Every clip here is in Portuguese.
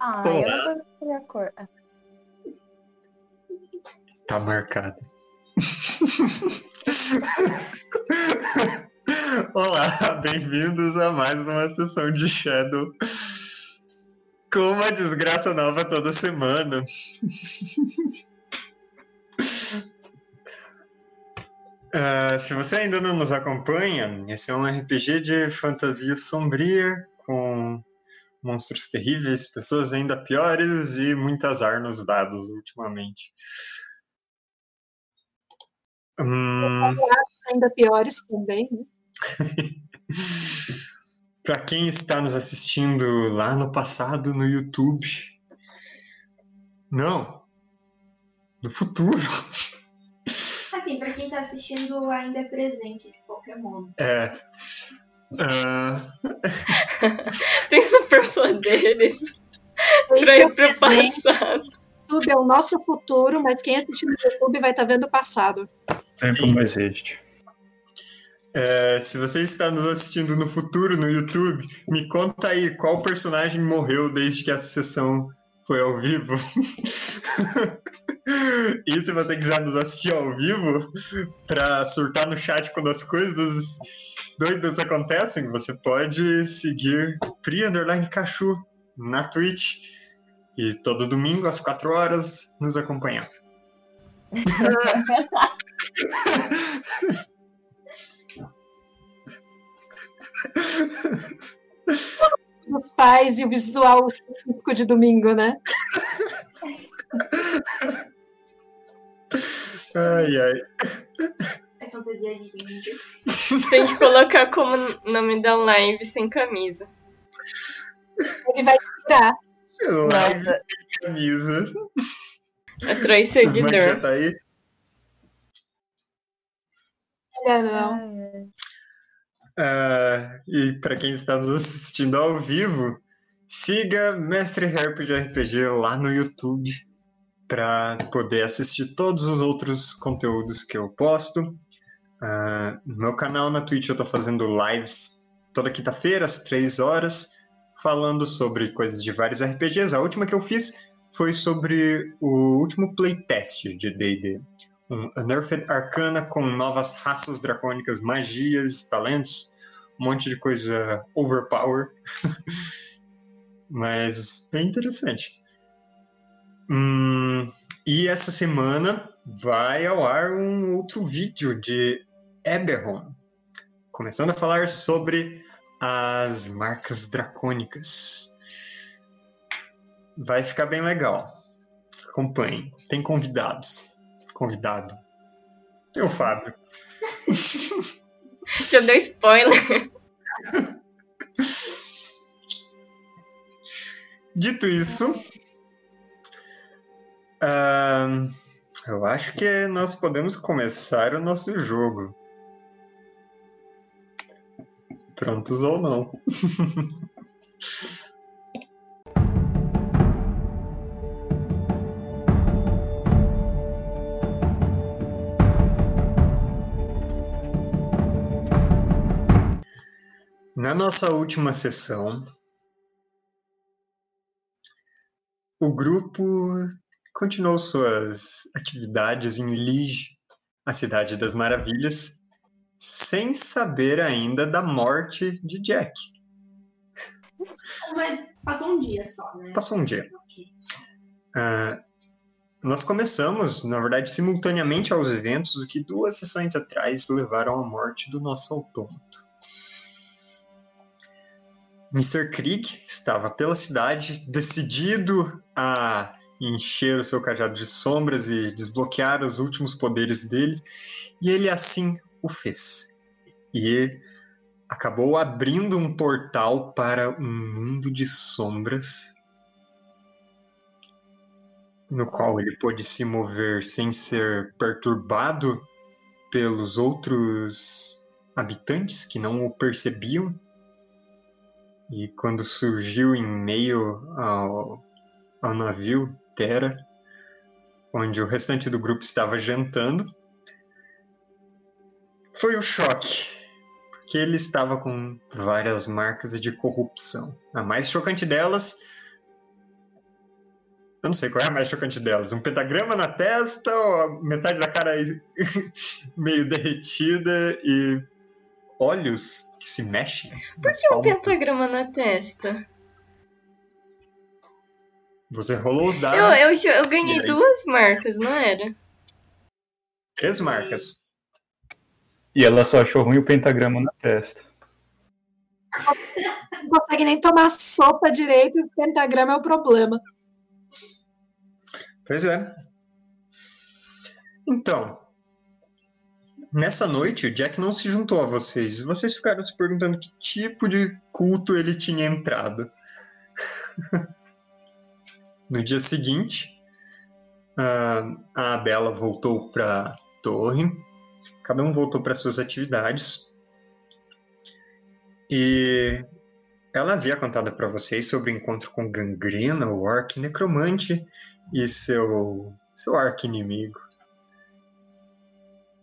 Ah, Olá. eu não vou escolher a cor. Tá marcado. Olá, bem-vindos a mais uma sessão de Shadow. Com uma desgraça nova toda semana. Ah, se você ainda não nos acompanha, esse é um RPG de fantasia sombria com monstros terríveis, pessoas ainda piores e muito azar nos dados ultimamente. Hum, ainda piores também. Né? Para quem está nos assistindo lá no passado no YouTube, não, no futuro, Assim, pra quem tá assistindo ainda é presente de qualquer modo. é. Ah, Tem superpoderes pra ir o pro presente, passado. YouTube é o nosso futuro, mas quem assistir no YouTube vai estar vendo o passado. Tempo não existe. é, se você está nos assistindo no futuro no YouTube, me conta aí qual personagem morreu desde que essa sessão foi ao vivo. e se você quiser nos assistir ao vivo para surtar no chat quando as coisas doidas acontecem, você pode seguir Pri Underline Cachu na Twitch. E todo domingo, às 4 horas, nos acompanhar. Os pais e o visual específico de domingo, né? Ai, ai. É fantasia de índio. Tem que colocar como nome da live sem camisa. Ele vai tirar. Live Nossa. sem camisa. Atrai Mike já seguidor. tá aí. Olha, não. Ah, e para quem está nos assistindo ao vivo, siga Mestre Herp de RPG lá no YouTube para poder assistir todos os outros conteúdos que eu posto. Ah, no meu canal na Twitch eu estou fazendo lives toda quinta-feira, às 3 horas, falando sobre coisas de vários RPGs. A última que eu fiz foi sobre o último playtest de D&D. Um Unearthed Arcana com novas raças dracônicas, magias, talentos, um monte de coisa overpower. Mas bem interessante. Hum, e essa semana vai ao ar um outro vídeo de Eberron, começando a falar sobre as marcas dracônicas. Vai ficar bem legal. Acompanhem. Tem convidados. Convidado. Tem o Fábio. Já deu spoiler. Dito isso, ahn, eu acho que nós podemos começar o nosso jogo. Prontos ou não? Na nossa última sessão, o grupo continuou suas atividades em Lige, a cidade das maravilhas, sem saber ainda da morte de Jack. Mas passou um dia só, né? Passou um dia. Ah, nós começamos, na verdade, simultaneamente aos eventos, o que duas sessões atrás levaram à morte do nosso autômato. Mr. Krieg estava pela cidade, decidido a encher o seu cajado de sombras e desbloquear os últimos poderes dele, e ele assim o fez. E acabou abrindo um portal para um mundo de sombras no qual ele pôde se mover sem ser perturbado pelos outros habitantes que não o percebiam. E quando surgiu em meio ao, ao navio Terra, onde o restante do grupo estava jantando, foi um choque, porque ele estava com várias marcas de corrupção. A mais chocante delas Eu não sei qual é a mais chocante delas. Um pentagrama na testa ou metade da cara meio derretida e olhos que se mexem? Por que um pentagrama na testa? Você rolou os dados. Eu, eu, eu ganhei duas marcas, não era? Três marcas. E ela só achou ruim o pentagrama na testa. Não consegue nem tomar sopa direito o pentagrama é o problema. Pois é. Então, nessa noite o Jack não se juntou a vocês. Vocês ficaram se perguntando que tipo de culto ele tinha entrado. no dia seguinte, a Bela voltou para torre. Cada um voltou para suas atividades. E ela havia contado para vocês sobre o encontro com Gangrena, o orc necromante, e seu, seu arco-inimigo.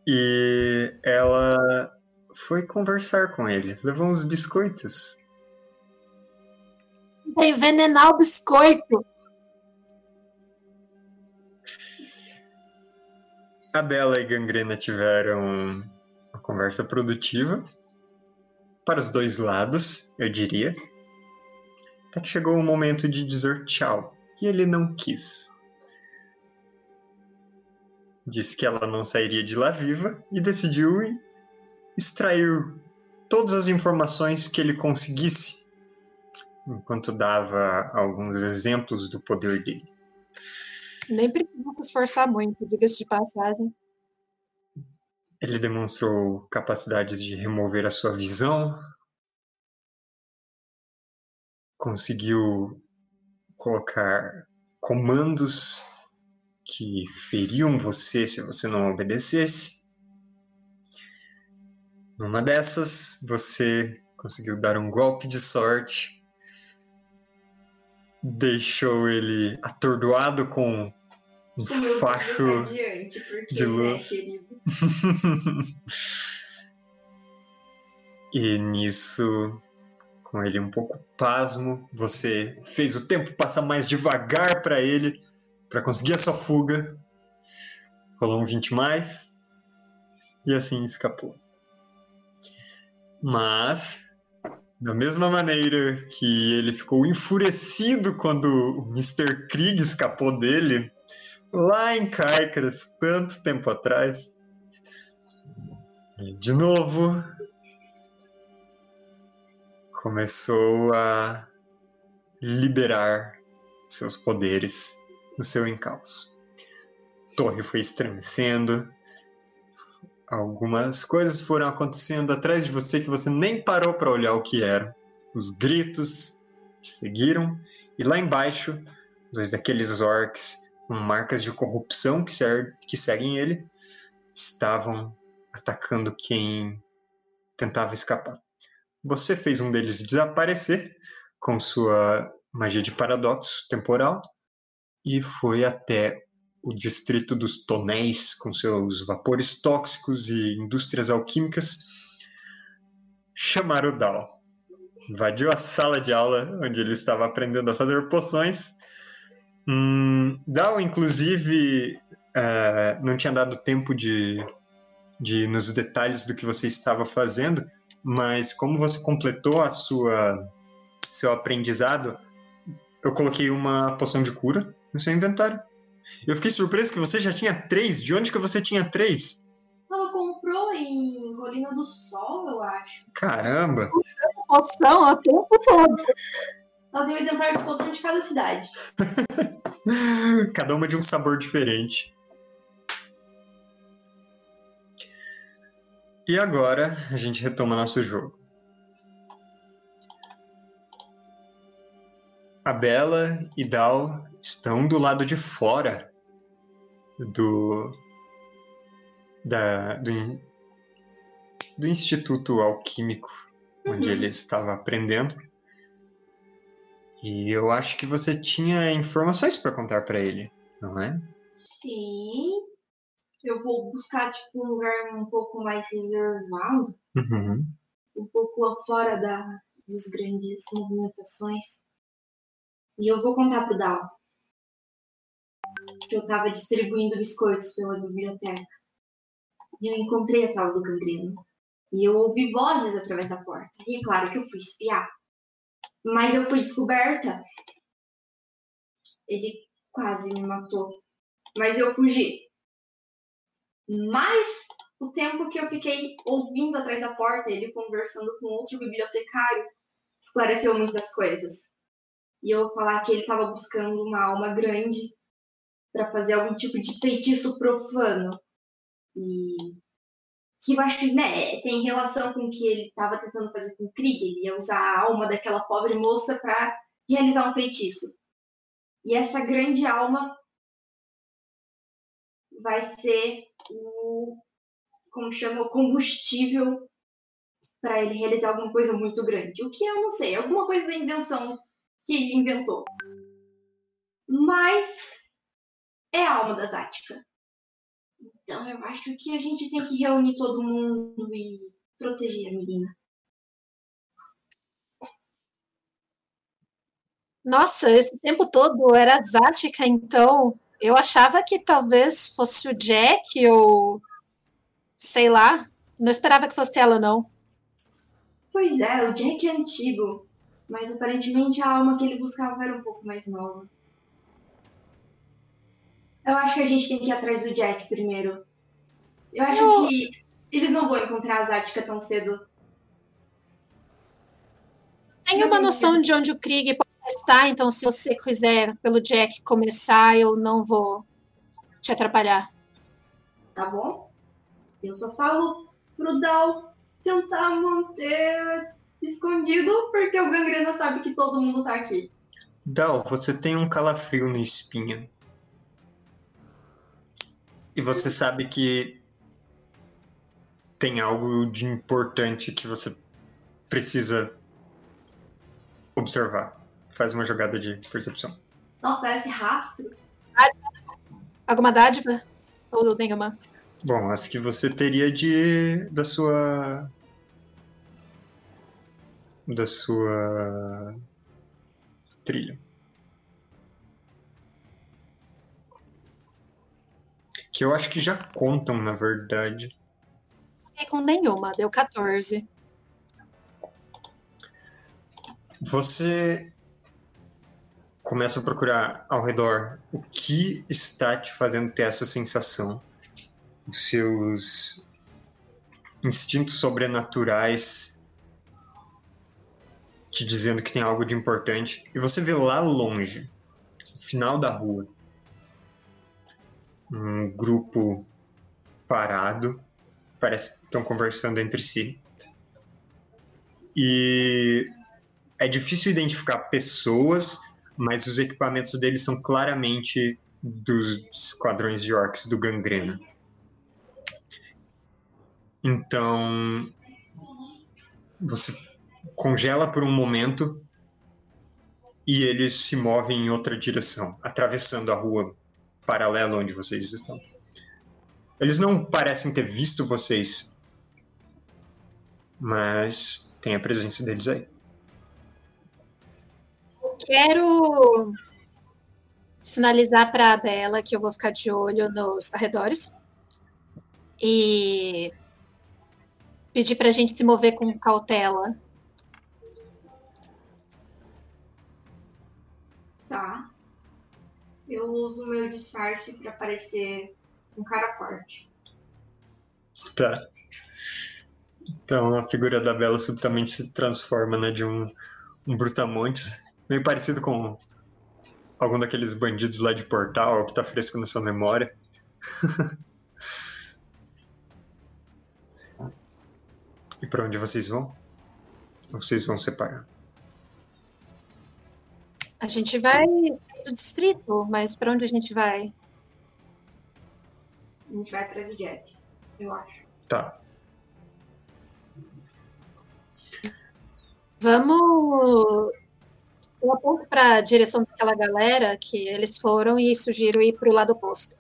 E ela foi conversar com ele, levou uns biscoitos. Envenenar o biscoito. A Bela e Gangrena tiveram uma conversa produtiva para os dois lados, eu diria. Até que chegou o momento de dizer tchau. E ele não quis. Disse que ela não sairia de lá viva e decidiu extrair todas as informações que ele conseguisse, enquanto dava alguns exemplos do poder dele. Nem precisa se esforçar muito, diga-se de passagem. Ele demonstrou capacidades de remover a sua visão, conseguiu colocar comandos que feriam você se você não obedecesse. Numa dessas, você conseguiu dar um golpe de sorte, deixou ele atordoado com um facho de luz. e nisso, com ele um pouco pasmo, você fez o tempo passar mais devagar para ele, para conseguir a sua fuga. Rolou um 20 mais. E assim escapou. Mas, da mesma maneira que ele ficou enfurecido quando o Mr. Krieg escapou dele, lá em Caicras, tanto tempo atrás. de novo começou a liberar seus poderes do seu encalço. A torre foi estremecendo, algumas coisas foram acontecendo atrás de você que você nem parou para olhar o que eram. Os gritos te seguiram e lá embaixo, dois daqueles orcs com marcas de corrupção que, que seguem ele, estavam atacando quem tentava escapar. Você fez um deles desaparecer com sua magia de paradoxo temporal e foi até o distrito dos tonéis com seus vapores tóxicos e indústrias alquímicas chamar o Dal. Invadiu a sala de aula onde ele estava aprendendo a fazer poções Hum, Dal, inclusive, uh, não tinha dado tempo de, de ir nos detalhes do que você estava fazendo, mas como você completou a sua seu aprendizado, eu coloquei uma poção de cura no seu inventário. Eu fiquei surpreso que você já tinha três. De onde que você tinha três? Ela comprou em Rolina do Sol, eu acho. Caramba! Poção o tempo todo. Ela tem um exemplar de poção de cada cidade. cada uma de um sabor diferente. E agora a gente retoma nosso jogo. A Bela e Dal estão do lado de fora do da, do, do Instituto Alquímico, onde Uhum. ele estava aprendendo. E eu acho que você tinha informações para contar para ele, não é? Sim. Eu vou buscar, tipo, um lugar um pouco mais reservado, Uhum. um pouco fora da, das grandes movimentações. E eu vou contar pro Dal. que eu tava distribuindo biscoitos pela biblioteca. E eu encontrei a sala do gangreno. E eu ouvi vozes através da porta. E é claro que eu fui espiar. Mas eu fui descoberta. Ele quase me matou. Mas eu fugi. Mas o tempo que eu fiquei ouvindo atrás da porta, ele conversando com outro bibliotecário, esclareceu muitas coisas. E eu falar que ele estava buscando uma alma grande para fazer algum tipo de feitiço profano. E que eu acho que né, tem relação com o que ele estava tentando fazer com o Krieg. Ele ia usar a alma daquela pobre moça para realizar um feitiço. E essa grande alma vai ser o como chama o combustível para ele realizar alguma coisa muito grande. O que eu não sei, alguma coisa da invenção que ele inventou. Mas é a alma da Zática. Então eu acho que a gente tem que reunir todo mundo e proteger a menina. Nossa, esse tempo todo era Zática, então eu achava que talvez fosse o Jack ou sei lá. Não esperava que fosse ela, não. Pois é, o Jack é antigo, mas aparentemente a alma que ele buscava era um pouco mais nova. Eu acho que a gente tem que ir atrás do Jack primeiro. Eu acho Eu- que eles não vão encontrar a Zática tão cedo. Tenho uma noção de onde o Krieg pode estar, então se você quiser, pelo Jack, começar, eu não vou te atrapalhar. tá bom? Eu só falo pro Dal tentar manter escondido, porque o Gangrena sabe que todo mundo tá aqui. Dal, você tem um calafrio na espinha. E você sabe que tem algo de importante que você precisa observar. Faz uma jogada de percepção. Nossa, parece rastro. Alguma dádiva? Ou nenhuma? Bom, as que você teria de da sua da sua trilha. Que eu acho que já contam, na verdade. Fiquei com nenhuma, deu 14. Você começa a procurar ao redor o que está te fazendo ter essa sensação. Os seus instintos sobrenaturais te dizendo que tem algo de importante. E você vê lá longe, no final da rua, um grupo parado. Parece que estão conversando entre si. E é difícil identificar pessoas, mas os equipamentos deles são claramente dos esquadrões de orcs do Gangrena. Então, você congela por um momento e eles se movem em outra direção, atravessando a rua paralela onde vocês estão. Eles não parecem ter visto vocês, mas tem a presença deles aí. Quero sinalizar para a Bela que eu vou ficar de olho nos arredores e pedir para a gente se mover com cautela. Tá. Eu uso meu disfarce pra parecer um cara forte. Tá. Então a figura da Bela subitamente se transforma né, de um, um brutamontes, meio parecido com algum daqueles bandidos lá de Portal, que tá fresco na sua memória. e pra onde vocês vão? Vocês vão separar? A gente vai sair do distrito, mas para onde a gente vai? A gente vai atrás do Jack, eu acho. Tá. Vamos. Eu aponto para a direção daquela galera que eles foram e sugiro ir para o lado oposto.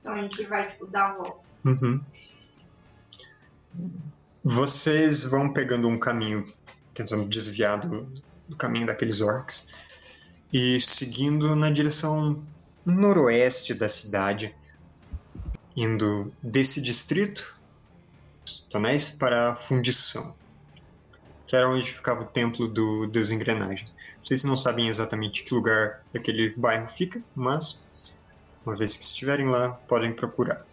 Então a gente vai, tipo, dar a volta. Uhum. Vocês vão pegando um caminho, tentando desviar do, do caminho daqueles orcs. e seguindo na direção noroeste da cidade, indo desse distrito, Tonéis, para a fundição, que era onde ficava o templo do Deus Engrenagem. Vocês não sabem exatamente que lugar daquele bairro fica, mas uma vez que estiverem lá, podem procurar.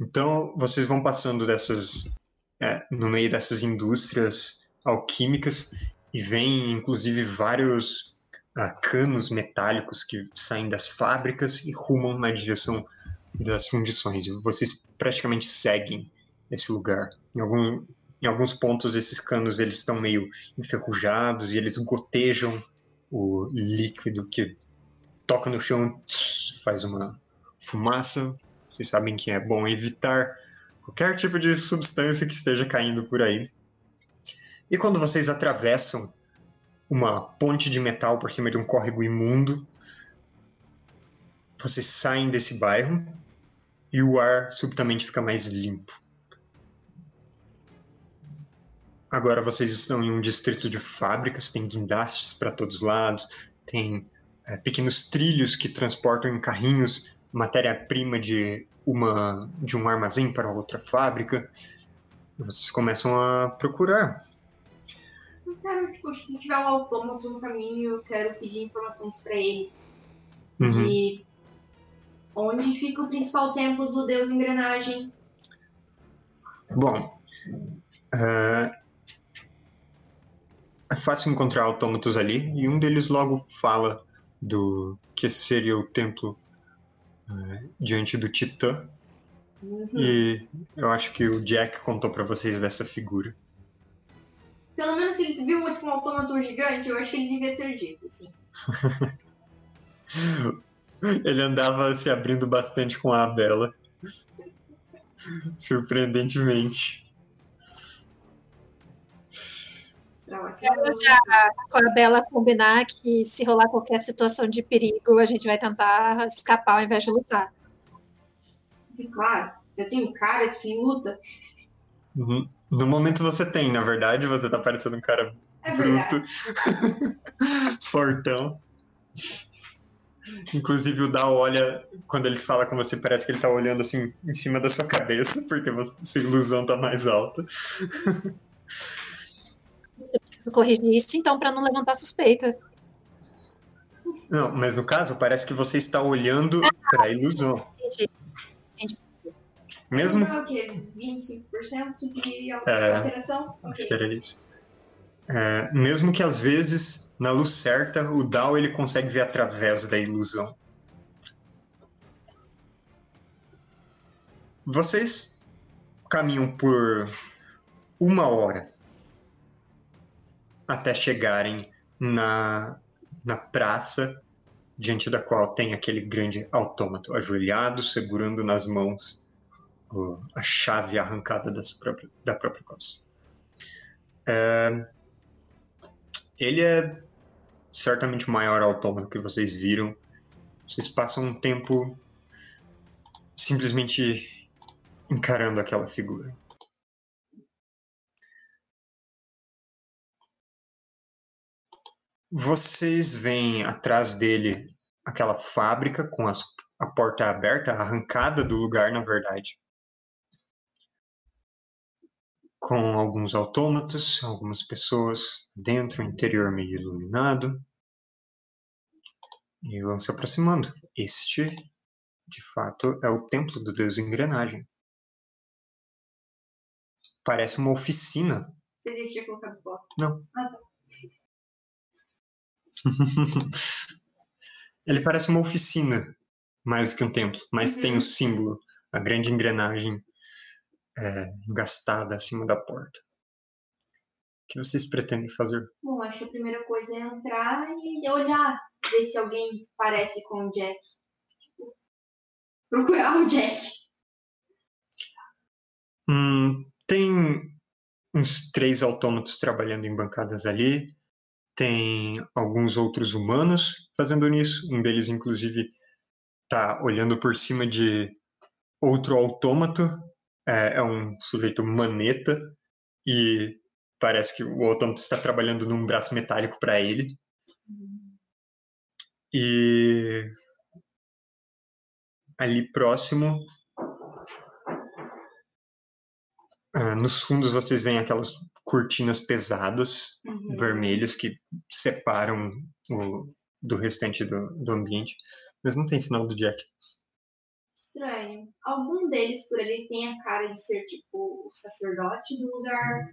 Então, vocês vão passando dessas, é, no meio dessas indústrias alquímicas e vem, inclusive, vários ah, canos metálicos que saem das fábricas e rumam na direção das fundições. Vocês praticamente seguem esse lugar. Em, algum, em alguns pontos, esses canos eles estão meio enferrujados e eles gotejam o líquido que toca no chão, faz uma fumaça. Vocês sabem que é bom evitar qualquer tipo de substância que esteja caindo por aí. E quando vocês atravessam uma ponte de metal por cima de um córrego imundo, vocês saem desse bairro e o ar subitamente fica mais limpo. Agora vocês estão em um distrito de fábricas, tem guindastes para todos os lados, tem é, pequenos trilhos que transportam em carrinhos matéria-prima de uma de um armazém para outra fábrica. Vocês começam a procurar. Quero, tipo, se tiver um autômato no caminho, eu quero pedir informações pra ele Uhum. de onde fica o principal templo do deus engrenagem. Bom, é, é fácil encontrar autômatos ali e um deles logo fala do que seria o templo é, diante do Titã. Uhum. E eu acho que o Jack contou pra vocês dessa figura. Pelo menos que ele viu tipo, um autômato gigante, eu acho que ele devia ter dito, assim. Ele andava se abrindo bastante com a Bela. Surpreendentemente. Quero já com a Bela combinar que se rolar qualquer situação de perigo, a gente vai tentar escapar ao invés de lutar. Sim, claro, eu tenho cara que luta. Uhum. No momento você tem, na verdade, você tá parecendo um cara É bruto, fortão. Inclusive o Dal olha, quando ele fala com você, parece que ele tá olhando assim em cima da sua cabeça, porque você- sua ilusão tá mais alta. Você precisa corrigir isso, então, para não levantar suspeita. Não, mas no caso, parece que você está olhando pra ilusão. Entendi. Mesmo. É o quê? 25% de É. alteração? Acho que era isso. É, mesmo que às vezes, na luz certa, o Dao ele consegue ver através da ilusão. Vocês caminham por uma hora até chegarem na, na praça diante da qual tem aquele grande autômato ajoelhado, segurando nas mãos a chave arrancada das própria- da própria costa. É, ele é certamente o maior autômato que vocês viram. Vocês passam um tempo simplesmente encarando aquela figura. Vocês veem atrás dele aquela fábrica com as- a porta aberta, arrancada do lugar, na verdade. Com alguns autômatos, algumas pessoas dentro, interior meio iluminado. E vão se aproximando. Este, de fato, é o templo do deus engrenagem. Parece uma oficina. Desiste de colocar foto. Ele parece uma oficina, mais do que um templo, mas Uhum. tem o símbolo, a grande engrenagem é, engastada acima da porta. O que vocês pretendem fazer? Bom, acho que a primeira coisa é entrar e olhar, ver se alguém parece com o Jack. Tipo, procurar o Jack. Hum, tem uns três autômatos trabalhando em bancadas ali. Tem alguns outros humanos fazendo nisso. Um deles, inclusive, tá olhando por cima de outro autômato. É, é um sujeito maneta e parece que o autômato está trabalhando num braço metálico para ele. E ali próximo, ah, nos fundos vocês veem aquelas cortinas pesadas, Uhum. vermelhos, que separam o, do restante do, do ambiente. Mas não tem sinal do Jack. Algum deles por ali tem a cara de ser tipo o sacerdote do lugar.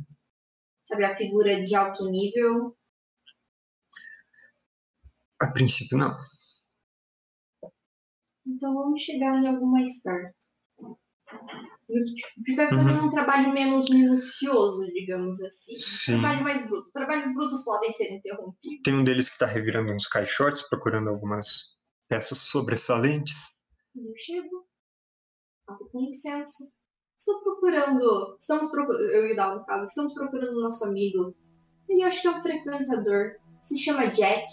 Sabe, a figura de alto nível. A princípio, não. Então vamos chegar em algum mais perto. Que vai fazer um trabalho menos minucioso, digamos assim. Sim. Trabalho mais bruto. Trabalhos brutos podem ser interrompidos. Tem um deles que está revirando uns caixotes, procurando algumas peças sobressalentes. Eu chego. Com licença. Estou procurando. Estamos procurando. Eu e o Dal, no caso. Estamos procurando o nosso amigo. Ele acho que é um frequentador. Se chama Jack.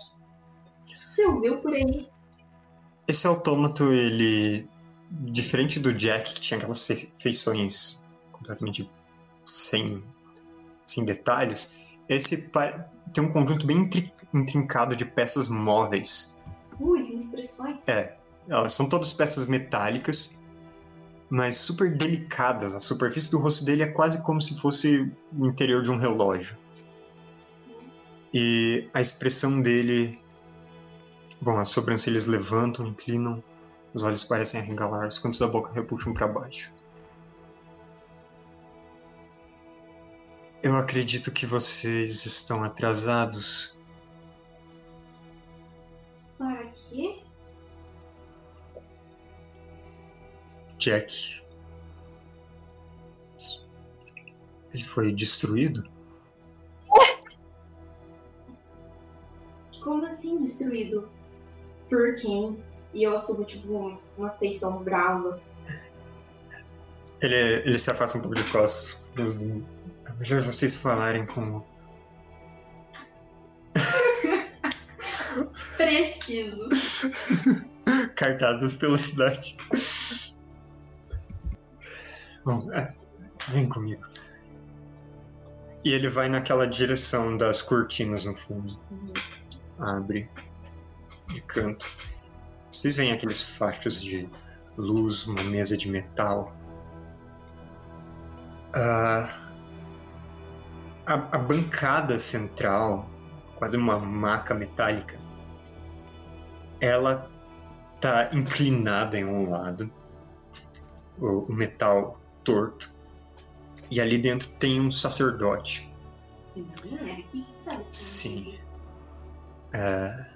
Você ouviu por aí? Esse autômato, ele. Diferente do Jack, que tinha aquelas fe- feições completamente sem, sem detalhes, esse tem um conjunto bem intri- intrincado de peças móveis. Ui, tem expressões. É, elas são todas peças metálicas, mas super delicadas. A superfície do rosto dele é quase como se fosse o interior de um relógio. E a expressão dele. Bom, as sobrancelhas levantam, inclinam, os olhos parecem arregalar, os cantos da boca repuxam para baixo. Eu acredito que vocês estão atrasados. Para quê? Jack. Ele foi destruído? Como assim destruído? Por quem? E eu assumo, tipo, um- uma feição brava. Ele, ele se afasta um pouco de costas. É melhor vocês falarem com. Preciso. cartadas pela cidade. Bom, é, vem comigo. E ele vai naquela direção das cortinas no fundo. Abre de canto. Vocês veem aqueles fachos de luz, uma mesa de metal. Ah, a, a bancada central, quase uma maca metálica, ela tá inclinada em um lado, o, o metal torto, e ali dentro tem um sacerdote. Então, é tá Sim. É,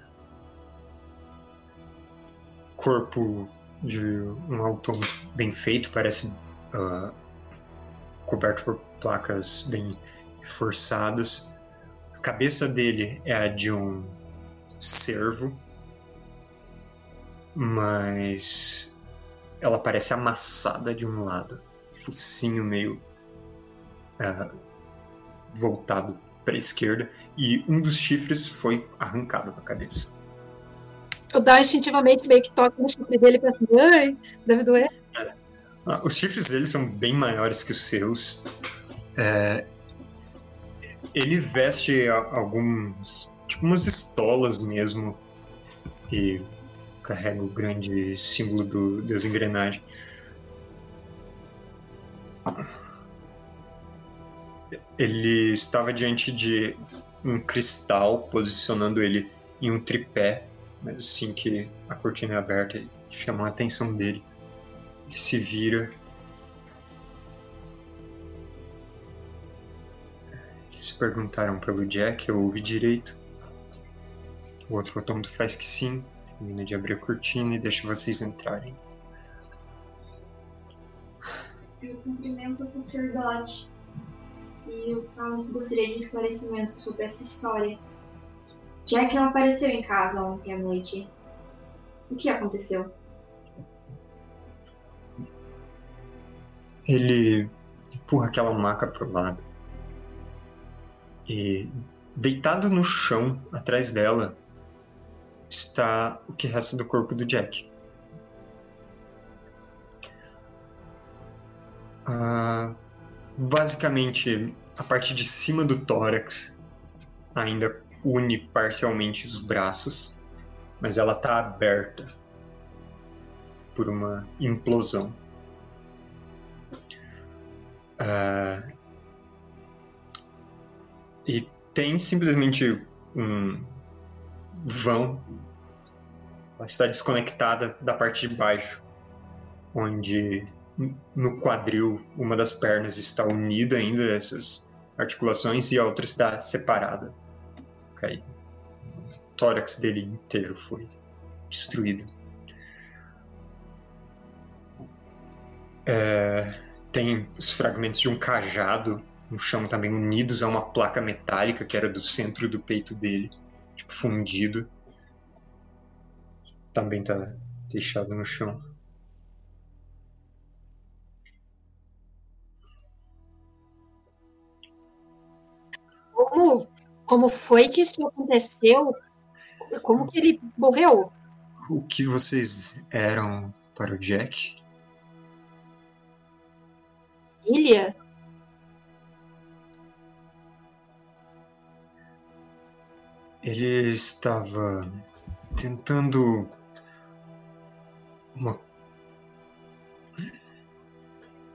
corpo de um autômato bem feito, parece ah, coberto por placas bem reforçadas. A cabeça dele é a de um cervo, mas ela parece amassada de um lado, focinho meio ah, voltado para a esquerda e um dos chifres foi arrancado da cabeça. O Dal instintivamente meio que toca no chifre dele pra assim, ai, deve doer. Ah, os chifres dele são bem maiores que os seus. É, ele veste alguns, tipo umas estolas mesmo e carrega o grande símbolo do Deus Engrenagem. Ele estava diante de um cristal, posicionando ele em um tripé, assim que a cortina é aberta, ele chamou a atenção dele. Ele se vira. Eles perguntaram pelo Jack, eu ouvi direito. O outro autômato faz que sim. Termina de abrir a cortina e deixa vocês entrarem. Eu cumprimento o sacerdote. E eu falo que gostaria de um esclarecimento sobre essa história. Jack não apareceu em casa ontem à noite. O que aconteceu? Ele empurra aquela maca pro lado. E deitado no chão, atrás dela, está o que resta do corpo do Jack. Ah, basicamente, a parte de cima do tórax ainda une parcialmente os braços. mas ela tá aberta por uma implosão. Ah, e tem simplesmente um vão. Ela está desconectada da parte de baixo, onde no quadril uma das pernas está unida ainda, essas articulações, e a outra está separada. O tórax dele inteiro foi destruído. É, tem os fragmentos de um cajado no chão também unidos a uma placa metálica que era do centro do peito dele, tipo fundido. Também tá deixado no chão. Como, foi que isso aconteceu? Como que ele morreu? O que vocês eram para o Jack? Ilha? Ele estava tentando uma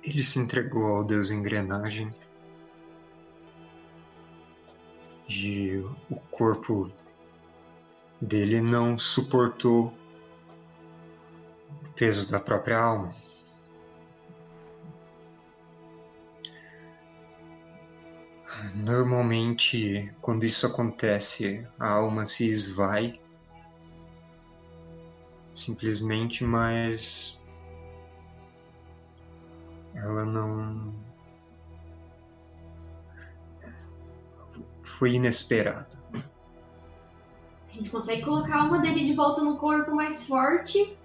ele se entregou ao deus engrenagem e o corpo dele não suportou o peso da própria alma. Normalmente, quando isso acontece, a alma se esvai simplesmente, mas ela não foi inesperado. A gente consegue colocar a alma dele de volta no corpo mais forte.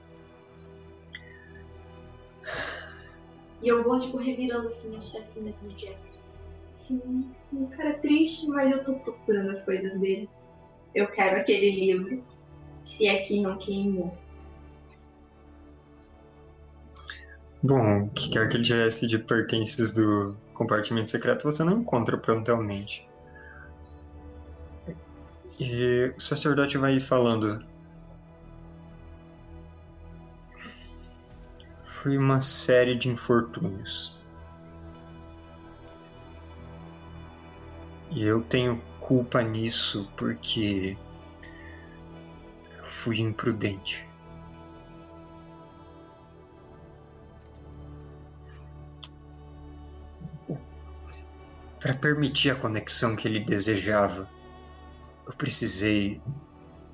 E eu vou, tipo, revirando assim as pecinhas do Jack. Sim, um cara triste, mas eu tô procurando as coisas dele. Eu quero aquele livro. Se aqui não queimou. Bom, o que quer que ele tivesse de pertences do compartimento secreto você não encontra prontamente. E o sacerdote vai falando. Foi uma série de infortúnios. E eu tenho culpa nisso porque fui imprudente. Para permitir a conexão que ele desejava, eu precisei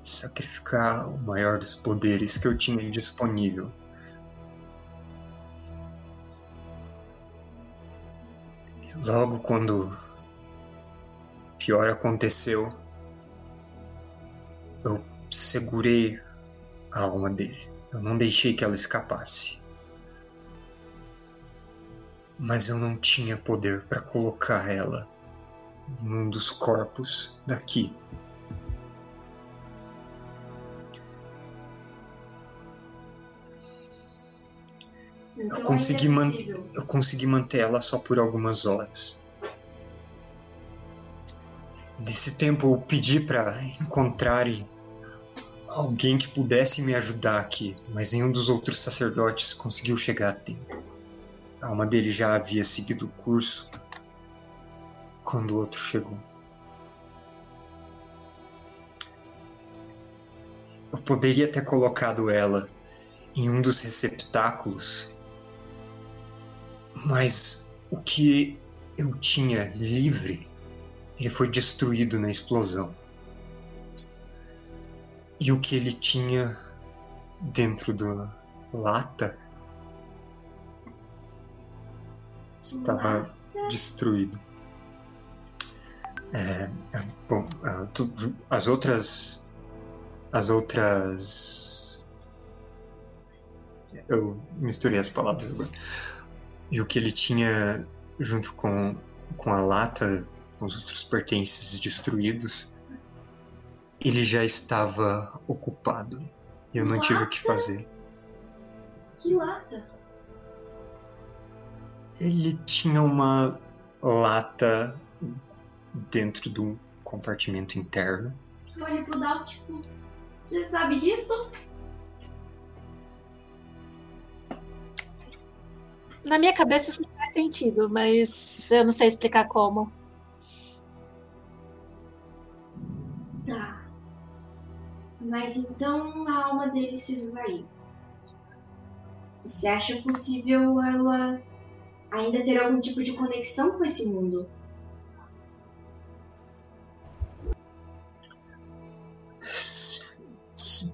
sacrificar o maior dos poderes que eu tinha disponível. E logo quando pior aconteceu, eu segurei a alma dele. Eu não deixei que ela escapasse. Mas eu não tinha poder para colocar ela num dos corpos daqui. Consegui, man eu consegui manter ela só por algumas horas. Nesse tempo eu pedi para encontrarem alguém que pudesse me ajudar aqui, mas nenhum dos outros sacerdotes conseguiu chegar a tempo. A alma dele já havia seguido o curso quando o outro chegou. Eu poderia ter colocado ela em um dos receptáculos, mas o que eu tinha livre, ele foi destruído na explosão. E o que ele tinha dentro da lata estava destruído. É, é, bom, tu- as outras. As outras. Eu misturei as palavras agora. E o que ele tinha junto com, com a lata, com os outros pertences destruídos, ele já estava ocupado. E eu não tive o que fazer. Que lata. Ele tinha uma lata dentro do compartimento interno. Olha pro Dal, tipo, Você sabe disso? Na minha cabeça isso não faz sentido, mas eu não sei explicar como. Tá. Mas então a alma dele se esvaiu. Você acha possível ela ainda ter algum tipo de conexão com esse mundo?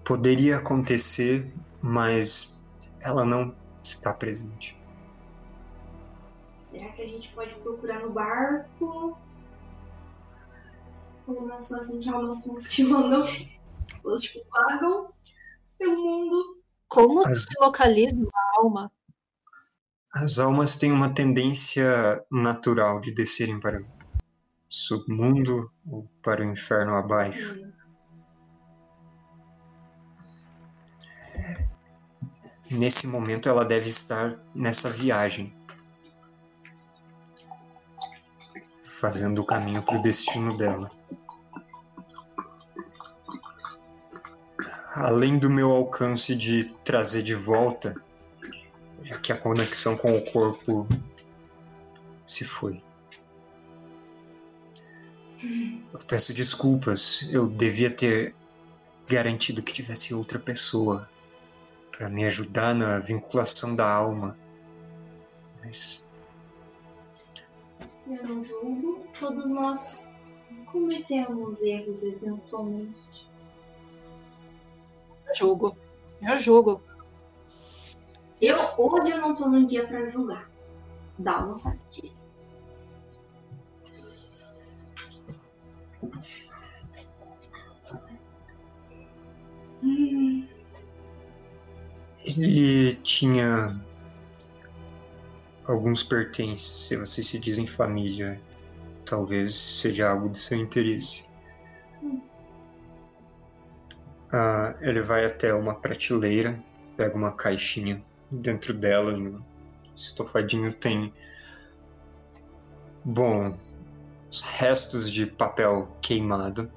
Poderia acontecer, mas ela não está presente. Será que a gente pode procurar no barco? Ou nas suas almas funcionam? Elas tipo vagam pelo mundo. Como As- se localiza uma alma? As almas têm uma tendência natural de descerem para o submundo ou para o inferno abaixo. Hum, Nesse momento, ela deve estar nessa viagem, fazendo o caminho para o destino dela. Além do meu alcance de trazer de volta, já que a conexão com o corpo se foi. Eu peço desculpas, eu devia ter garantido que tivesse outra pessoa para me ajudar na vinculação da alma. Mas Eu não julgo. Todos nós cometemos erros eventualmente. Eu julgo. Eu julgo. Eu, hoje eu não tô num dia pra julgar. Dalma sabe disso. Hum, ele tinha alguns pertences, se vocês se dizem família. Talvez seja algo de seu interesse. Ah, ele vai até uma prateleira, pega uma caixinha. Dentro dela, no estofadinho, tem. Bom, os restos de papel queimado.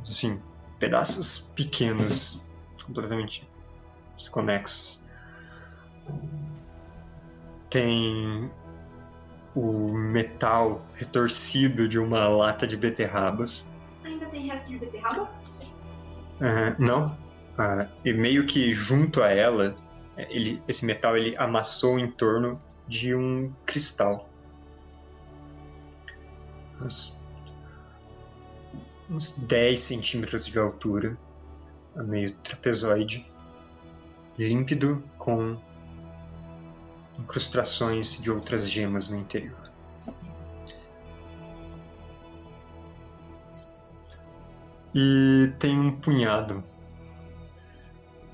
Assim, pedaços pequenos, completamente desconexos. Tem o metal retorcido de uma lata de beterrabas. ainda tem resto de beterraba? Ah, não. Ah, e meio que junto a ela, ele, esse metal ele amassou em torno de um cristal. Uns, uns 10 centímetros de altura, meio trapezoide, límpido com incrustações de outras gemas no interior. E tem um punhado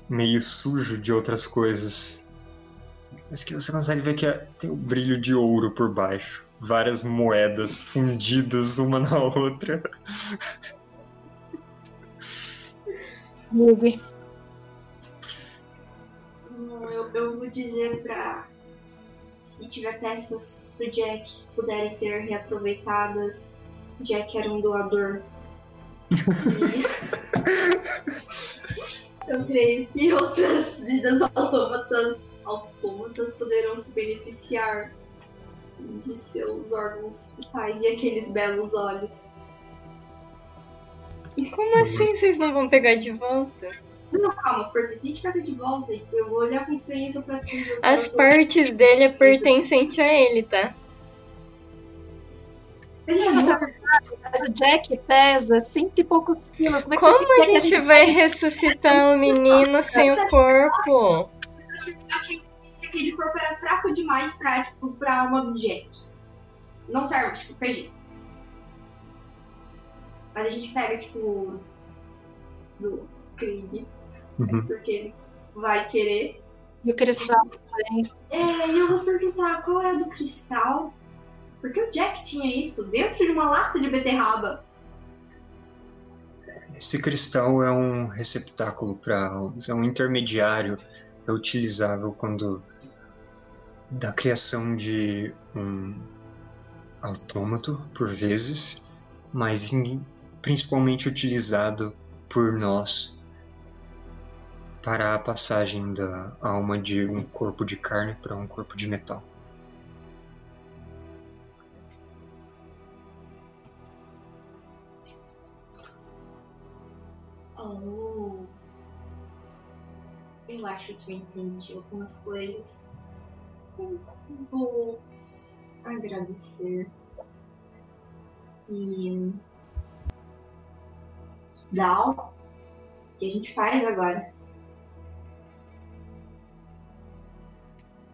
meio sujo de outras coisas. Mas que você consegue ver que é- tem o brilho de ouro por baixo. Várias moedas fundidas uma na outra. Ligue. Hum, Eu, eu vou dizer pra. Se tiver peças do Jack puderem ser reaproveitadas. Jack era um doador. E eu creio que outras vidas autômatas, autômatas poderão se beneficiar de seus órgãos vitais e aqueles belos olhos. Como assim vocês não vão pegar de volta? Não, calma, pertencentes pega de volta eu vou olhar com estranheza pra ti. As eu- partes dele é pertencente a ele, tá? Mas Se é você amor, Mas o Jack pesa cento e poucos quilos. Como é que Como você a quer que gente vai ressuscitar o menino sem o corpo? eu tinha que aquele corpo era fraco demais pra, tipo, pra alma do Jack. Não serve de qualquer jeito. Mas a gente pega, tipo, do Krieg, Uhum. porque ele vai querer. E o cristal É, e eu vou perguntar qual é a do cristal. Porque o Jack tinha isso dentro de uma lata de beterraba. Esse cristal é um receptáculo para é um intermediário, é utilizável quando da criação de um autômato, por vezes, mas em- principalmente utilizado por nós parar a passagem da alma de um corpo de carne para um corpo de metal. Oh. Eu acho que eu entendi algumas coisas. Vou agradecer. E. Dal, o que a gente faz agora?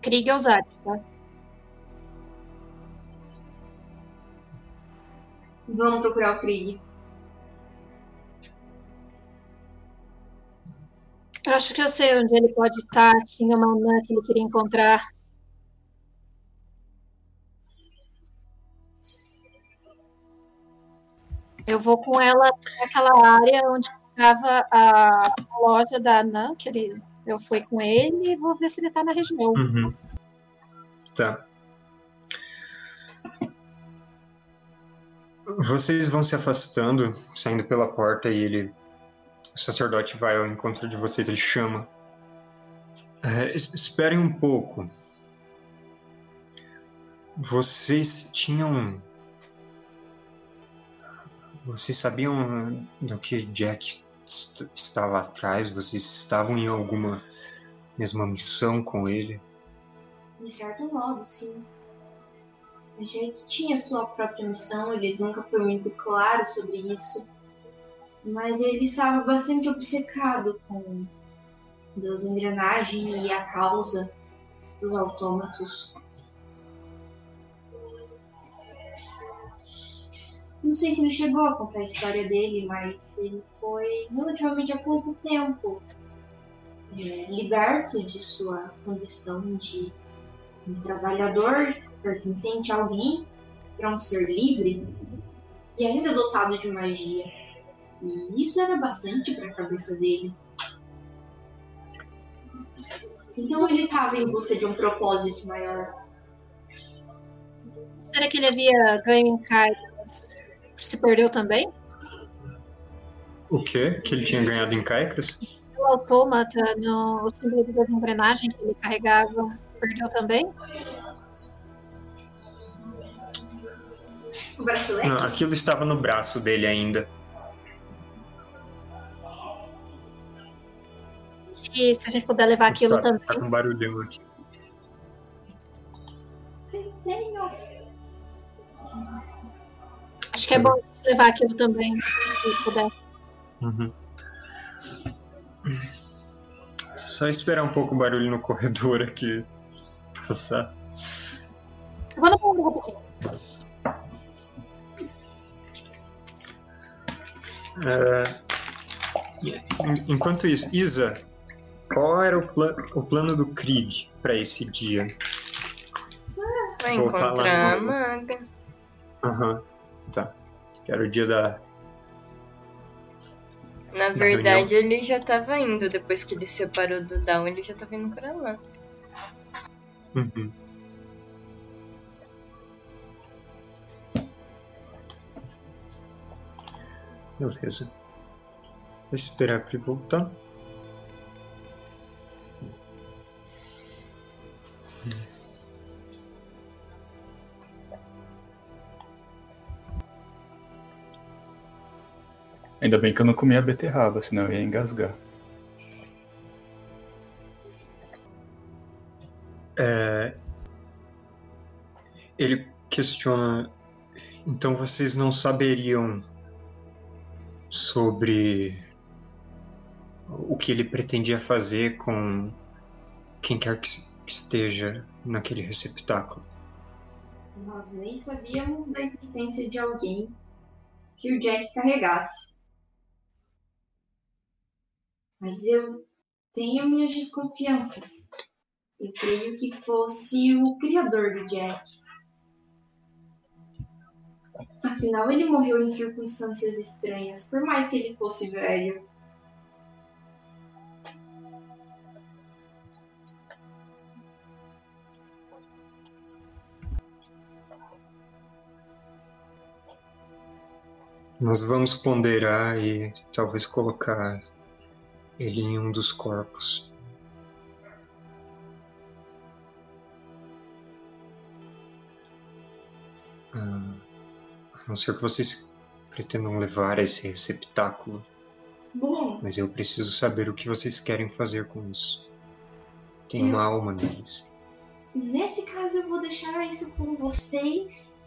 Krieg Ozari, tá? Vamos procurar o Krieg. Acho que eu sei onde ele pode estar. Tinha uma anã que ele queria encontrar. Eu vou com ela até aquela área onde estava a loja da Anã, que ele, eu fui com ele e vou ver se ele está na região. Uhum. Tá. Vocês vão se afastando, saindo pela porta e ele. O sacerdote vai ao encontro de vocês, ele chama. É, es- esperem um pouco. Vocês tinham. Vocês sabiam do que Jack estava atrás? Vocês estavam em alguma mesma missão com ele? De certo modo, sim. A gente tinha sua própria missão, ele nunca foi muito claro sobre isso. Mas ele estava bastante obcecado com Deus engrenagem e a causa dos autômatos. Não sei se ele chegou a contar a história dele, mas ele foi relativamente há pouco tempo é, liberto de sua condição de um trabalhador pertencente a alguém para um ser livre e ainda dotado de magia. E isso era bastante para a cabeça dele. Então ele estava em busca de um propósito maior. Será que ele havia ganho em Kairos? Se perdeu também? O quê? Que ele tinha ganhado em Caicras? O autômata, no o símbolo das engrenagens que ele carregava, perdeu também? O bracelete? Não, aquilo estava no braço dele ainda. E se a gente puder levar aquilo Está, também? tá com barulhão aqui. Desenhos. Acho que é bom levar aquilo também, se puder. Uhum. Só esperar um pouco o barulho no corredor aqui passar. Eu vou no fundo rapidinho. En- enquanto isso, Isa, qual era o, pla- o plano do Krieg para esse dia? Vai Voltar lá encontrar a no- maga. Aham, tá. Que era o dia da. Na verdade, ele já tava indo. Depois que ele se separou do Down, ele já tava indo pra lá. Uhum. Beleza. Vou esperar pra ele voltar. Ainda bem que eu não comi a beterraba, senão eu ia engasgar. É, Ele questiona. Então vocês não saberiam sobre o que ele pretendia fazer com quem quer que esteja naquele receptáculo? Nós nem sabíamos da existência de alguém que o Jack carregasse. Mas eu tenho minhas desconfianças. Eu creio que fosse o criador do Jack. Afinal, ele morreu em circunstâncias estranhas, por mais que ele fosse velho. Nós vamos ponderar e talvez colocar ele em um dos corpos. Ah, a não ser que vocês pretendam levar esse receptáculo, Bom, mas eu preciso saber o que vocês querem fazer com isso. Tem Eu- uma alma neles. nesse caso eu vou deixar isso com vocês,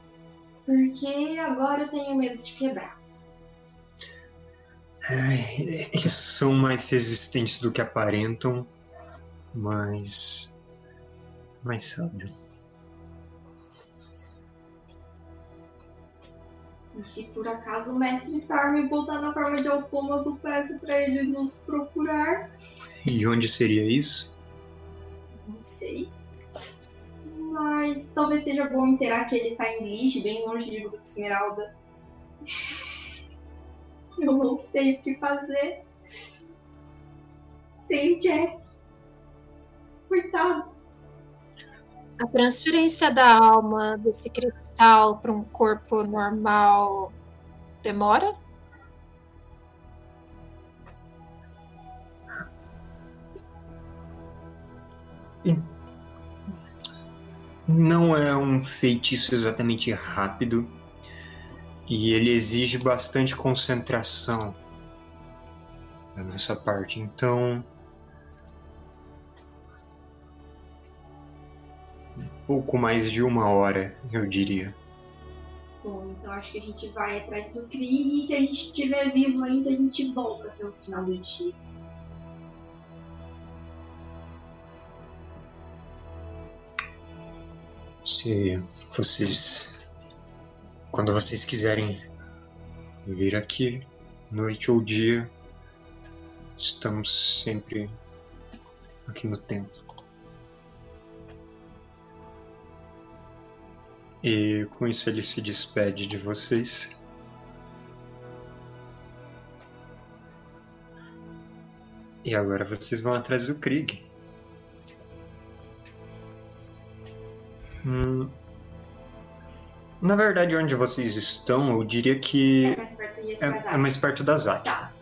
porque agora eu tenho medo de quebrar. Ai, eles são mais resistentes do que aparentam, mas. mais sábios. E se por acaso o mestre Tarme voltar na forma de autômato, peço pra ele nos procurar. E onde seria isso? Não sei. Mas talvez seja bom inteirar que ele tá em Lige, bem longe de Grupo Esmeralda. Eu não sei o que fazer. Sem o Jack. Coitado. A transferência da alma desse cristal para um corpo normal demora? Não é um feitiço exatamente rápido e ele exige bastante concentração da nossa parte. Então, um pouco mais de uma hora, eu diria. Bom, então acho que a gente vai atrás do Krieg e se a gente estiver vivo ainda, a gente volta até o final do dia. Se vocês, quando vocês quiserem vir aqui, noite ou dia, estamos sempre aqui no templo. E com isso ele se despede de vocês. E agora vocês vão atrás do Krieg. Hum. Na verdade, onde vocês estão, eu diria que É mais perto é, é mais perto da Zat. Tá.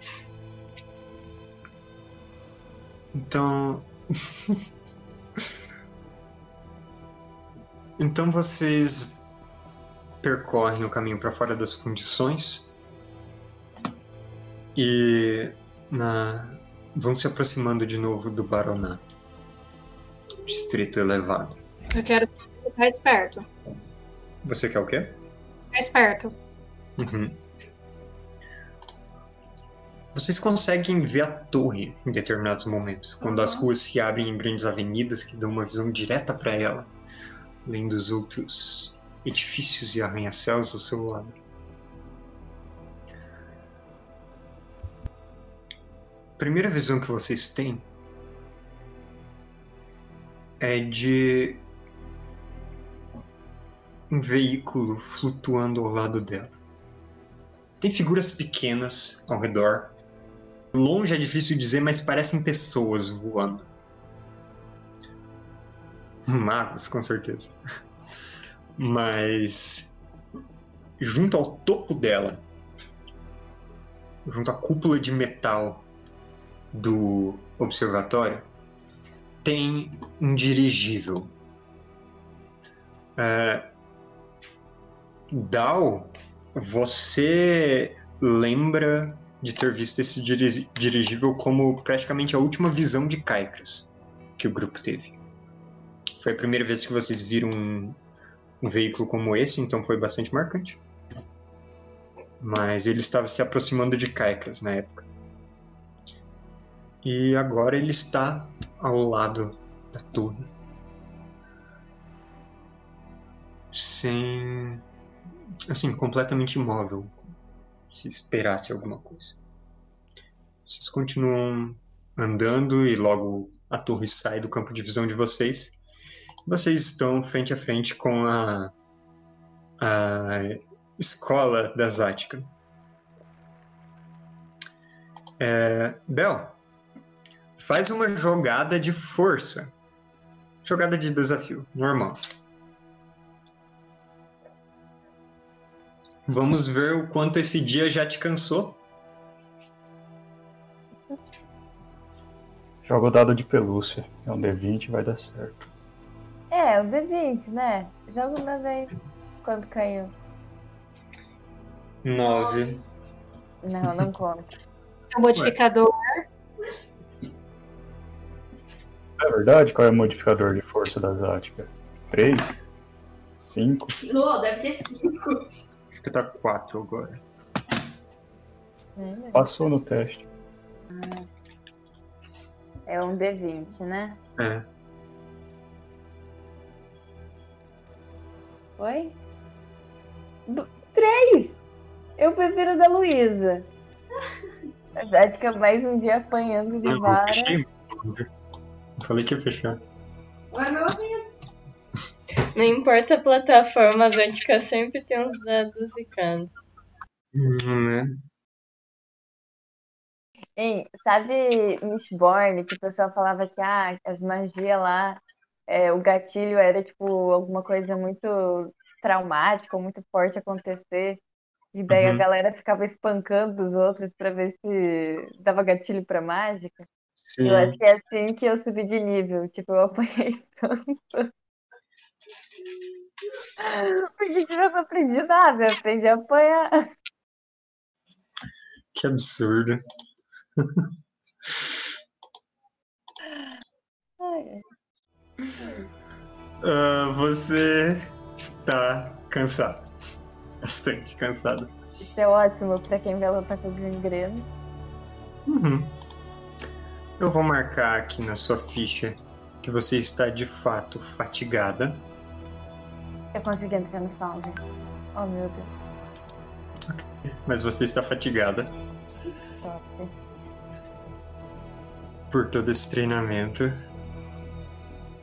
Então. então vocês percorrem o caminho para fora das condições e na... vão se aproximando de novo do baronato. Distrito elevado. Eu quero ficar esperto. Você quer o quê? Ficar esperto. Uhum. Vocês conseguem ver a torre em determinados momentos, quando as Uhum. ruas se abrem em grandes avenidas que dão uma visão direta para ela, além dos outros edifícios e arranha-céus ao seu lado. A primeira visão que vocês têm é de um veículo flutuando ao lado dela. Tem figuras pequenas ao redor. Longe é difícil dizer, mas parecem pessoas voando. Magos, com certeza. Mas junto ao topo dela, junto à cúpula de metal do observatório, tem um dirigível. É, Dal, você lembra de ter visto esse diri- dirigível como praticamente a última visão de Kaikras que o grupo teve. Foi a primeira vez que vocês viram um, um veículo como esse, então foi bastante marcante. Mas ele estava se aproximando de Kaikras na época. E agora ele está ao lado da torre. Sem assim, completamente imóvel, se esperasse alguma coisa. Vocês continuam andando e logo a torre sai do campo de visão de vocês. Vocês estão frente a frente com a, a escola da Zática. É, Bel, faz uma jogada de força. Jogada de desafio, normal. Vamos ver o quanto esse dia já te cansou. Joga o dado de pelúcia. É um D20 vai dar certo. É, o D20, né? Joga uma vez. Quando caiu. Nove. Não, não conta. Seu modificador. É verdade? Qual é o modificador de força da Zática? 3? 5? Não, deve ser cinco. Que tá quatro agora. É, Passou no teste. É um D20, né? É. Do- Três! Eu prefiro da Luísa. A Zática mais um dia apanhando de Eu vara. fechei. Eu falei que ia fechar. Agora amigo. Não importa a plataforma, a Zantica sempre tem uns dados zicando. Hum, né? Hein, sabe Mistborn, que o pessoal falava que ah, as magias lá, é, o gatilho era tipo alguma coisa muito traumática muito forte acontecer. E daí a Uhum. galera ficava espancando os outros pra ver se dava gatilho pra mágica. Sim. Eu acho que é assim que eu subi de nível. Tipo, eu apanhei tanto. Porque eu não aprendi nada, eu aprendi a apanhar. Que absurdo. Ah, você está cansado. Bastante cansado. Isso é ótimo pra quem vai lutar com o gangreno. Uhum. Eu vou marcar aqui na sua ficha que você está de fato fatigada. Eu consegui entrar no salve. Oh meu Deus, Mas você está fatigada top. por todo esse treinamento.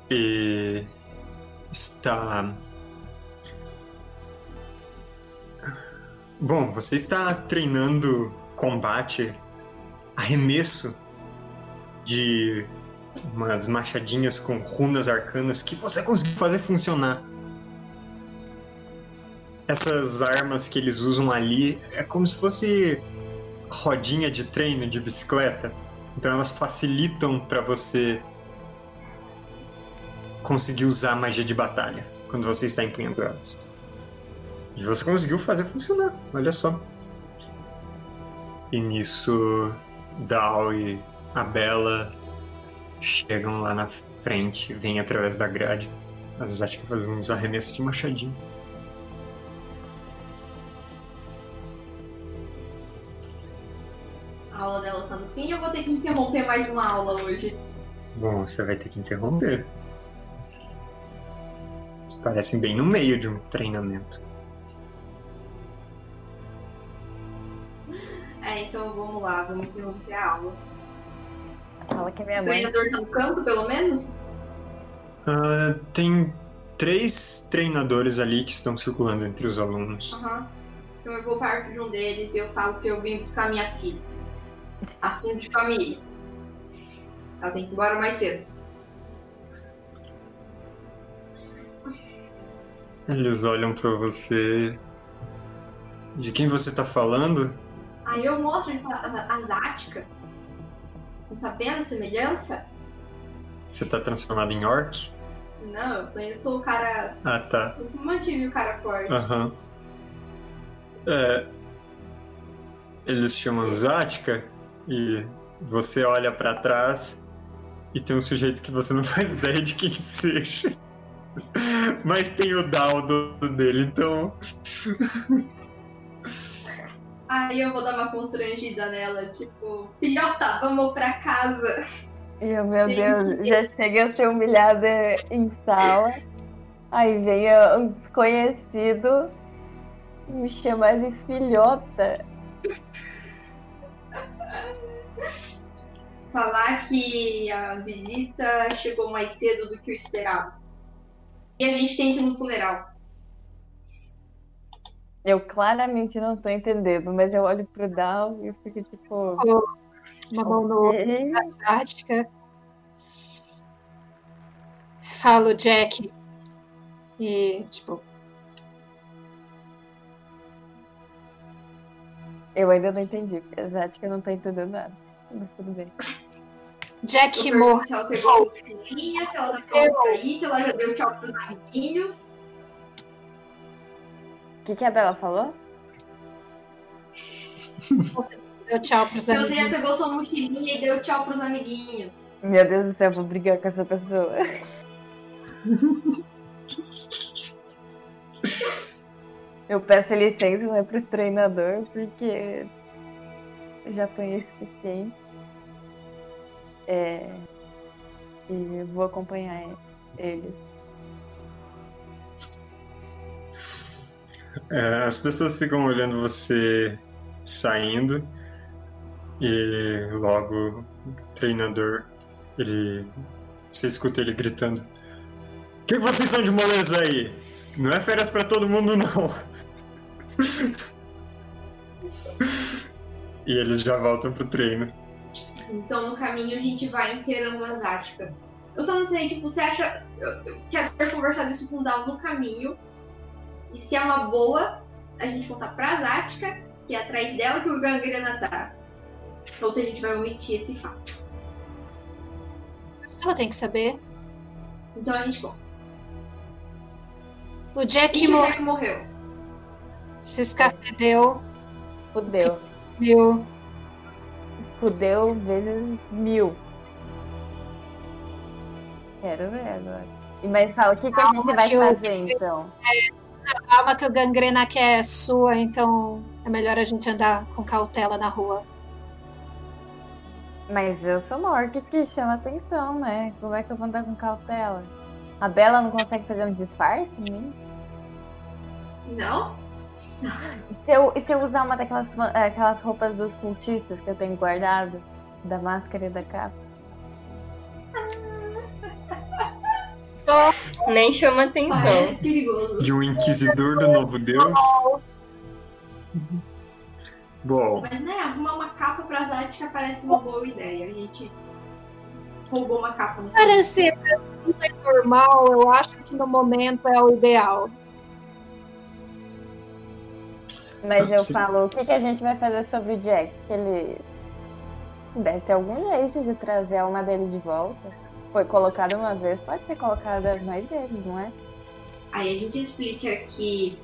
E está. Bom, você está treinando combate, arremesso de umas machadinhas com runas arcanas que você conseguiu fazer funcionar. Essas armas que eles usam ali é como se fosse rodinha de treino de bicicleta. Então elas facilitam para você conseguir usar a magia de batalha quando você está empunhando elas. E você conseguiu fazer funcionar, olha só. E nisso, Dal e a Bela chegam lá na frente, vêm através da grade. A Zatka fazendo uns arremessos de machadinho. Que interromper mais uma aula hoje. Bom, você vai ter que interromper. Parecem bem no meio de um treinamento. É, então vamos lá, vamos interromper a aula. Fala que minha O mãe. treinador tá no canto, pelo menos? Ah, tem três treinadores ali que estão circulando entre os alunos. Aham. Então eu vou perto de um deles e eu falo que eu vim buscar minha filha. Assunto de família. Ela tem que ir embora mais cedo. Eles olham pra você. De quem você tá falando? Aí eu mostro a, a, a Zática. Não tá vendo a semelhança? Você tá transformado em orc? Não, eu ainda sou o cara. Ah, tá. Eu mantive o cara forte. Aham. É. Eles chamam Zatka e você olha pra trás e tem um sujeito que você não faz ideia de quem seja. Mas tem o Daldo dele, então. Aí eu vou dar uma constrangida nela, tipo, filhota, vamos pra casa. E eu, meu Sim. Deus, já cheguei a ser humilhada em sala. Aí vem um desconhecido me chamar de filhota. Falar que a visita chegou mais cedo do que o esperado. E a gente tem que ir no funeral. Eu claramente não tô entendendo, mas eu olho pro Dal e eu fico tipo. Uma mão no Zática. Falo, Jack. E, tipo, Eu ainda não entendi, porque a Zática não tá entendendo nada. Mas tudo bem. Jack Eu morreu. se ela pegou a mochilinha, se ela tá pra ela já deu tchau pros amiguinhos. O que, que a Bela falou? Deu tchau pros Se você já pegou sua mochilinha e deu tchau pros amiguinhos. Meu Deus do céu, eu vou brigar com essa pessoa. Eu peço licença né, pro treinador, porque já apanhei o suficiente. É, e vou acompanhar ele. É, as pessoas ficam olhando você saindo e logo o treinador, ele. Você escuta ele gritando. Que vocês são de moleza aí? Não é férias pra todo mundo, não. e eles já voltam pro treino. Então no caminho a gente vai inteirando a Zática. Eu só não sei, tipo, você acha. Eu, eu quero ter conversado isso com o Dal no caminho. E se é uma boa, a gente contar pra Zática, que é atrás dela que o Gangrena tá. Ou se a gente vai omitir esse fato. Ela tem que saber. Então a gente conta. O Jack o morreu. Jack morreu. Se escafedeu. Fudeu. Viu? Fudeu vezes mil. Quero ver agora. E mas fala, o que, que a gente vai que eu- fazer então? A alma que o gangrena quer é sua, então é melhor a gente andar com cautela na rua. Mas eu sou uma orc que chama atenção, né? Como é que eu vou andar com cautela? A Bela não consegue fazer um disfarce em mim? Não? E se eu, e se eu usar uma daquelas aquelas roupas dos cultistas que eu tenho guardado? Da máscara e da capa? Só Nem chama atenção. Parece perigoso. De um inquisidor do novo deus. Bom, Mas né, arrumar uma capa pra Zática parece uma boa ideia. A gente roubou uma capa no parecer tranquila e normal, eu acho que no momento é o ideal. Mas eu Sim. falo, o que, que a gente vai fazer sobre o Jack? Que ele deve ter algum jeito de trazer a alma dele de volta. Foi colocado uma vez, pode ser colocado mais vezes, não é? Aí a gente explica que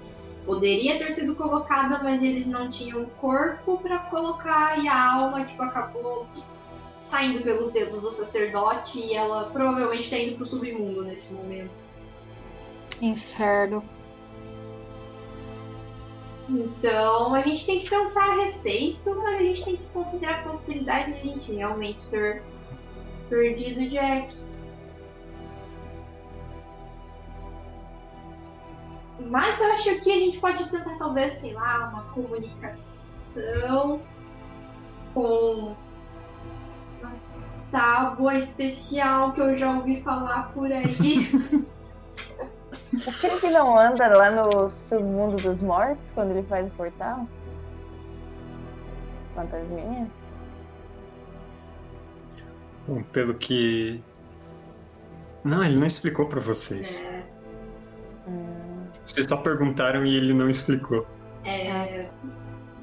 poderia ter sido colocada, mas eles não tinham corpo pra colocar e a alma tipo acabou saindo pelos dedos do sacerdote e ela provavelmente tá indo pro submundo nesse momento. Inferno. Então a gente tem que pensar a respeito, mas a gente tem que considerar a possibilidade de a gente realmente ter perdido o Jack. Mas eu acho que a gente pode tentar talvez, sei lá, uma comunicação com uma tábua especial que eu já ouvi falar por aí. O Felipe não anda lá no submundo dos mortos quando ele faz o portal? Fantasminha? bom, pelo que. Não, ele não explicou pra vocês. Hum, Vocês só perguntaram e ele não explicou. É,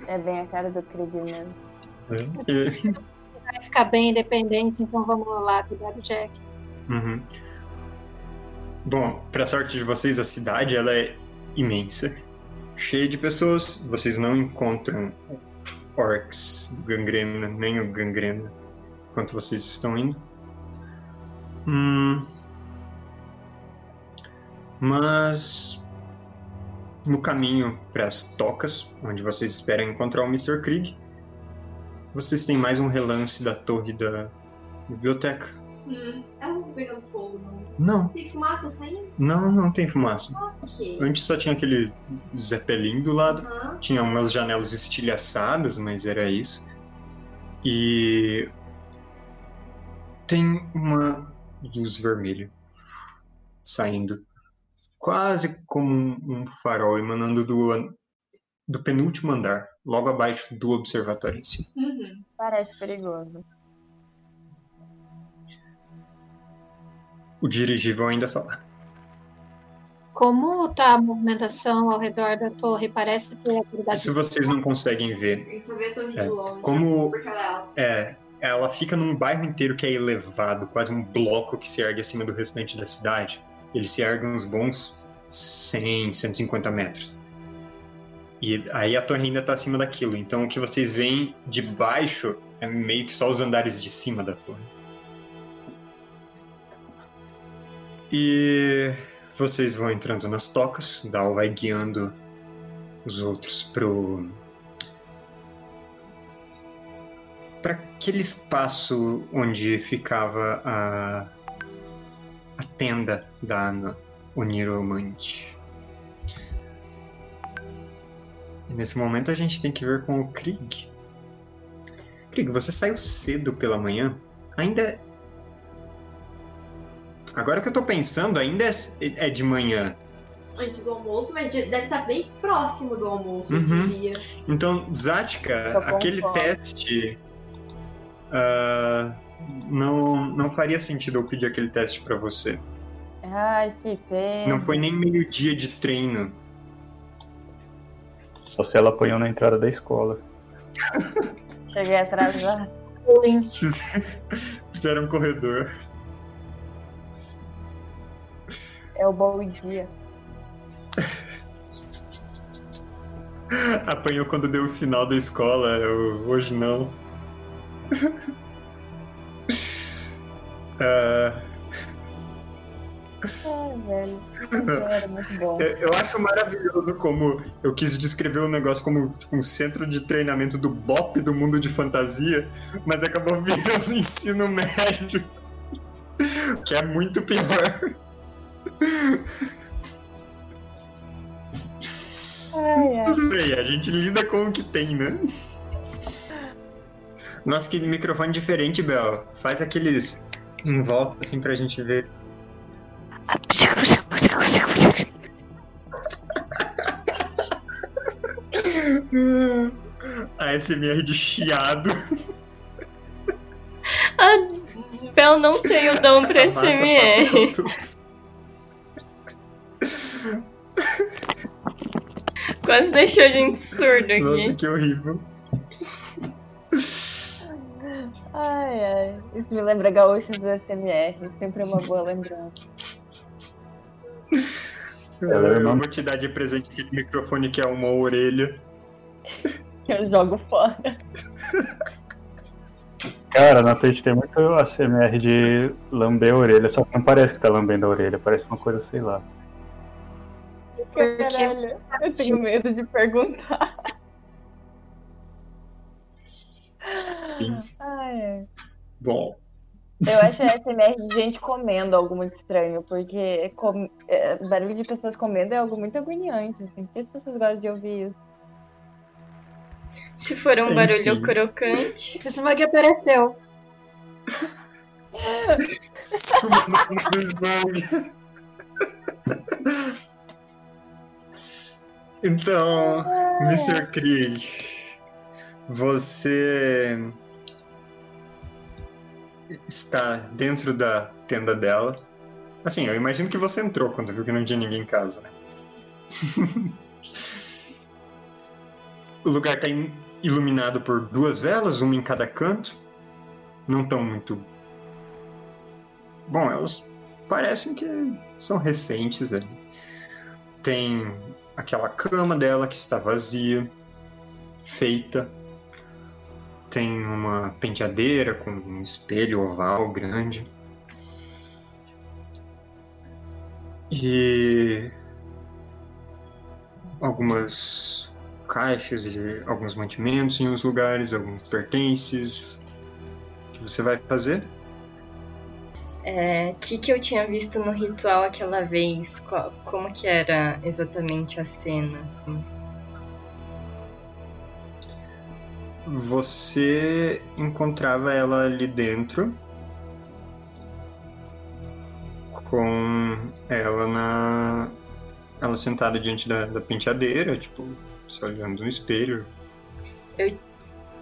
é bem a cara do Krieg mesmo. né? E- Vai ficar bem independente, então vamos lá cuidar do Jack. Uhum. Bom, pra sorte de vocês, a cidade ela é imensa, cheia de pessoas. Vocês não encontram orcs do Gangrena, nem o Gangrena, enquanto vocês estão indo. Hum, mas no caminho para as tocas, onde vocês esperam encontrar o Mr. Krieg, vocês têm mais um relance da torre da biblioteca. hum, não tá pegando fogo, não. Não, Tem fumaça saindo? não, não tem fumaça. Ok. Antes só tinha aquele Zeppelin do lado. Aham. Tinha umas janelas estilhaçadas, mas era isso. E tem uma luz vermelha saindo, quase como um, farol emanando do, do penúltimo andar, logo abaixo do observatório em si. Uhum. Parece perigoso. O dirigível ainda tá lá. Como tá a movimentação ao redor da torre? Parece ter atividade. Se vocês não conseguem ver, A gente só vê a torre É, como é é, ela fica num bairro inteiro que é elevado, quase um bloco que se ergue acima do restante da cidade. Ele se ergue uns bons 100, 150 metros. E aí a torre ainda está acima daquilo. Então o que vocês veem de baixo é meio que só os andares de cima da torre. E vocês vão entrando nas tocas, Dal vai guiando os outros pro para aquele espaço onde ficava a a tenda da Oniromante. E nesse momento a gente tem que ver com o Krieg. Krieg, você saiu cedo pela manhã. Ainda Agora que eu tô pensando, ainda é, é de manhã. Antes do almoço, mas deve estar bem próximo do almoço, Uhum. eu diria. Então, Zatka, aquele teste. ah, não, não faria sentido eu pedir aquele teste pra você. Ai, que pena. Não foi nem meio dia de treino. Só se ela apanhou na entrada da escola. Cheguei atrasado. Bullying. Fizeram um corredor. É o bom dia. Apanhou quando deu o sinal da escola, eu- hoje não. Ah, Ai, velho. Era muito bom. eu- acho maravilhoso como eu quis descrever o negócio como tipo, um centro de treinamento do BOP do mundo de fantasia, mas acabou virando ensino médio. Que é muito pior. Ai, ai. Tudo bem, a gente lida com o que tem, né? Nossa, que microfone diferente, Bel. Faz aqueles em volta assim pra gente ver. ASMR de chiado. A Bel não tem o dom pra SMR. Quase deixou a gente surdo Nossa, aqui. que horrível. Ai, ai. Isso me lembra gaúchos do SMR. Sempre é uma boa lembrança. Ela é Eu vou te dar de presente aquele microfone que é uma orelha. Eu jogo fora. Cara, na Twitch tem muito ASMR de lamber a orelha, só que não parece que tá lambendo a orelha, parece uma coisa, sei lá. Porque- Caralho, eu tenho medo de perguntar. Isso. Ai, ai. Bom, Eu acho SMR de gente comendo algo muito estranho, porque com- é, barulho de pessoas comendo é algo muito agoniante, assim. Por que as pessoas gostam de ouvir isso? Se for um barulho Enfim. crocante. O Smug apareceu. suma Então, Mr. Krieg, você está dentro da tenda dela. Assim, eu imagino que você entrou quando viu que não tinha ninguém em casa, né? o lugar está iluminado por duas velas, uma em cada canto. Não tão muito. Bom, elas parecem que são recentes ali. Tem aquela cama dela que está vazia, feita. Tem uma penteadeira com um espelho oval grande. E algumas caixas e alguns mantimentos em uns lugares, alguns pertences. O que você vai fazer? O que, que eu tinha visto no ritual aquela vez? Qual- como que era exatamente a cena, assim? Você encontrava ela ali dentro com ela na ela sentada diante da, da penteadeira, tipo, se olhando no espelho.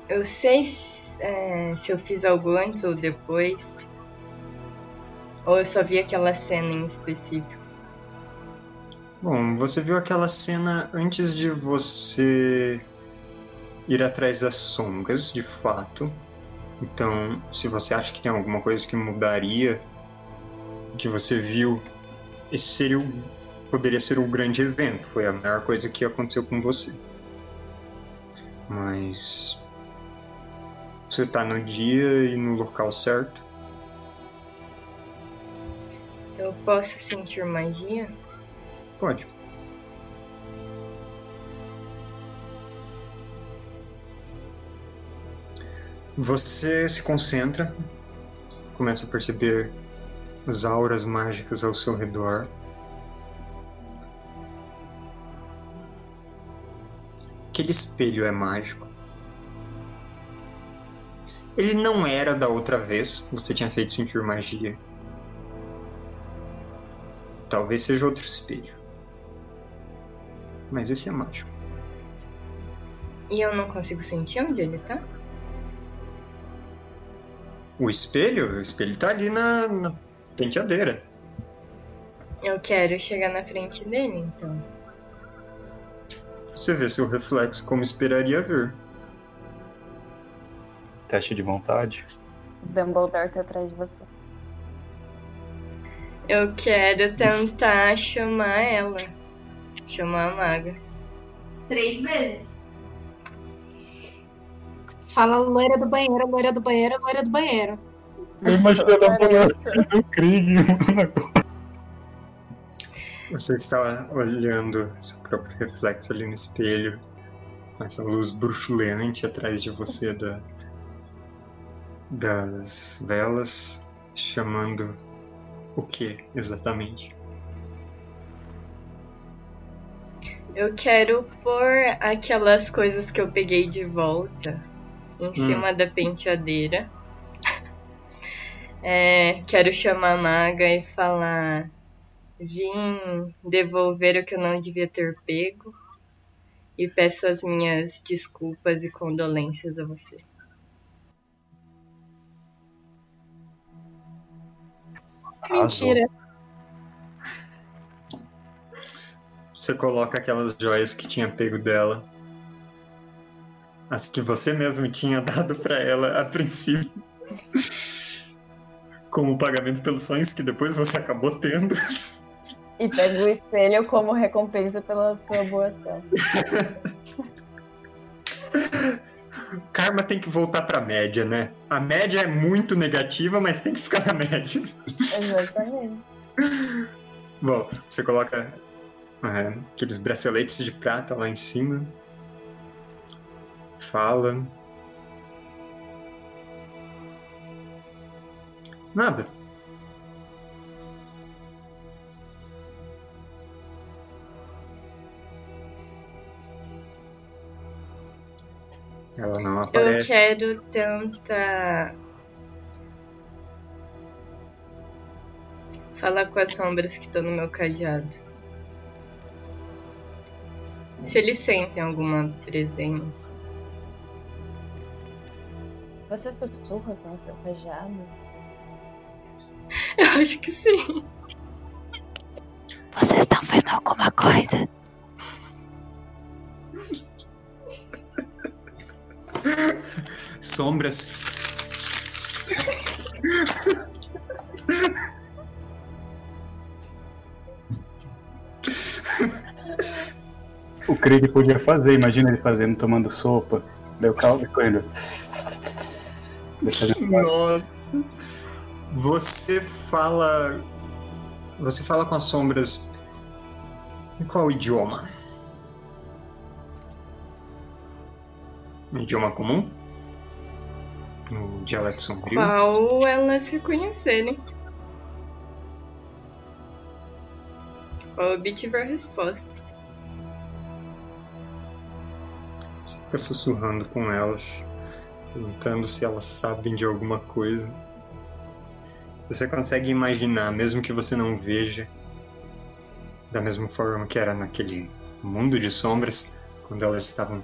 Eu sei se, é, se eu fiz algo antes ou depois. Ou eu só vi aquela cena em específico. Bom, você viu aquela cena antes de você ir atrás das sombras, de fato. Então, se você acha que tem alguma coisa que mudaria, que você viu, esse seria o, poderia ser um grande evento. Foi a maior coisa que aconteceu com você. Mas você está no dia e no local certo. Eu posso sentir magia? Pode. Você se concentra, começa a perceber as auras mágicas ao seu redor. Aquele espelho é mágico. Ele não era da outra vez, você tinha feito sentir magia. Talvez seja outro espelho. Mas esse é mágico. E eu não consigo sentir onde ele tá? O espelho? O espelho tá ali na, na penteadeira. Eu quero chegar na frente dele, então. Você vê seu reflexo como esperaria ver. Teste de vontade. Dumbledore tá atrás de você. Eu quero tentar chamar ela. Chamar a maga. Três vezes. Fala loira do banheiro, loira do banheiro, loira do banheiro. Eu imaginei da mulher do Krieg, mano. Você está olhando seu próprio reflexo ali no espelho, com essa luz bruxuleante atrás de você da, das velas, chamando o que exatamente? Eu quero pôr aquelas coisas que eu peguei de volta em cima da penteadeira. É, quero chamar a maga e falar: Vim devolver o que eu não devia ter pego e peço as minhas desculpas e condolências a você. Mentira. Você coloca aquelas joias que tinha pego dela. As que você mesmo tinha dado pra ela a princípio. Como pagamento pelos sonhos que depois você acabou tendo. E pega o espelho como recompensa pela sua boa ação. Karma tem que voltar pra média, né? A média é muito negativa, mas tem que ficar na média. Exatamente. Bom, você coloca é, aqueles braceletes de prata lá em cima. Fala. Nada. Ela não Eu aparece. quero tentar falar com as sombras que estão no meu cajado. Se eles sentem alguma presença. Você sussurra com o seu cajado? Eu acho que sim. Vocês estão vendo alguma coisa? Sombras. O Krieg podia fazer, imagina ele fazendo, tomando sopa. O caldo correndo. Nossa. Você fala. Você fala com as sombras. Em qual idioma? No idioma comum? No dialeto sombrio? Qual elas reconhecerem. Qual obtiver a resposta. Fica sussurrando com elas, perguntando se elas sabem de alguma coisa. Você consegue imaginar, mesmo que você não veja, da mesma forma que era naquele mundo de sombras, quando elas estavam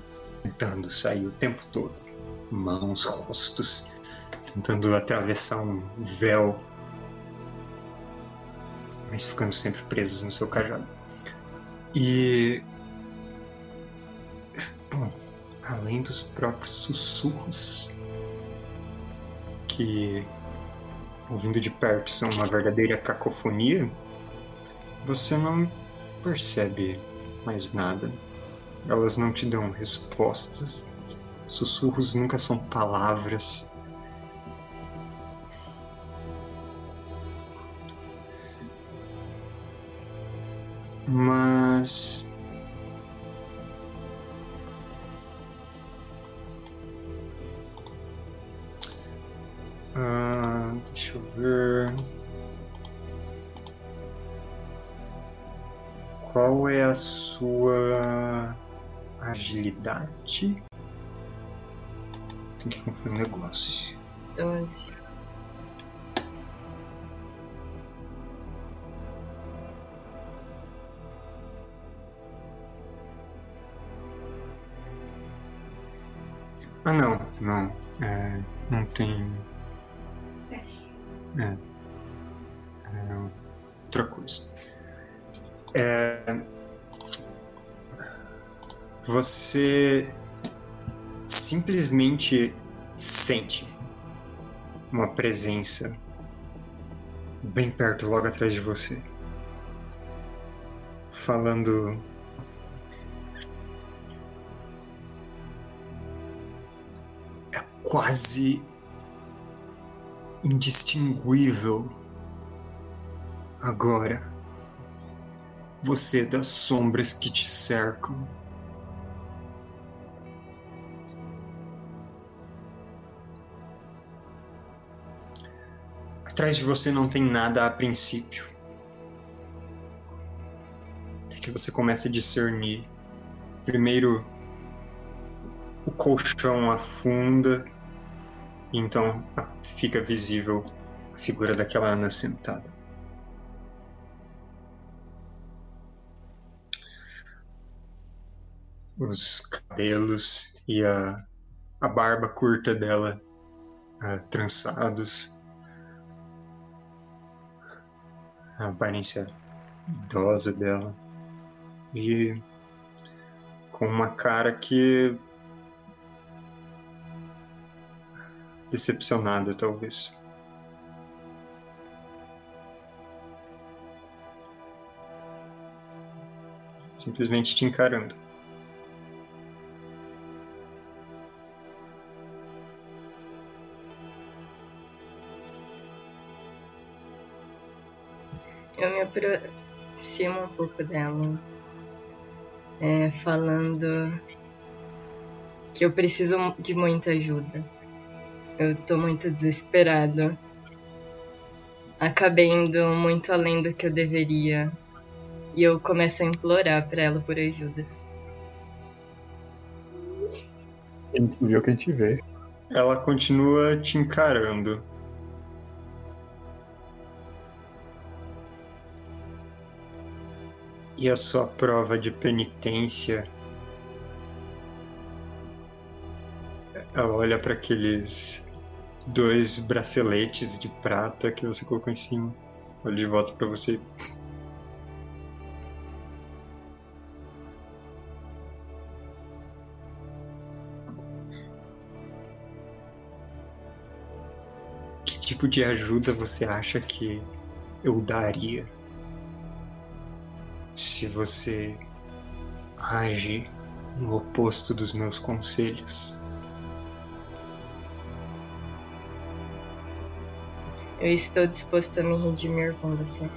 tentando sair o tempo todo. Mãos, rostos, tentando atravessar um véu, mas ficando sempre presas no seu cajado. E. Bom, além dos próprios sussurros, que, ouvindo de perto, são uma verdadeira cacofonia, você não percebe mais nada. Elas não te dão respostas. Sussurros nunca são palavras. Mas. Ah, deixa eu ver. Qual é a sua agilidade? Tem que conferir um negócio. 12. Ah, não, não. É, não tem. É. é outra coisa. É, você simplesmente sente uma presença bem perto, logo atrás de você, falando. É quase indistinguível agora. Você das sombras que te cercam. Atrás de você não tem nada a princípio. Até que você começa a discernir. Primeiro, o colchão afunda, então fica visível a figura daquela Ana sentada. Os cabelos e a, a barba curta dela uh, trançados a aparência idosa dela e com uma cara que decepcionada talvez. Simplesmente te encarando. Eu me aproximo um pouco dela, é, falando que eu preciso de muita ajuda. Eu tô muito desesperado. Acabei indo muito além do que eu deveria. E eu começo a implorar pra ela por ajuda. A gente viu o que a gente vê. Ela continua te encarando. E a sua prova de penitência? Ela olha para aqueles dois braceletes de prata que você colocou em cima. Olha de volta para você. Que tipo de ajuda você acha que eu daria? Se você age no oposto dos meus conselhos. Eu estou disposto a me redimir com você.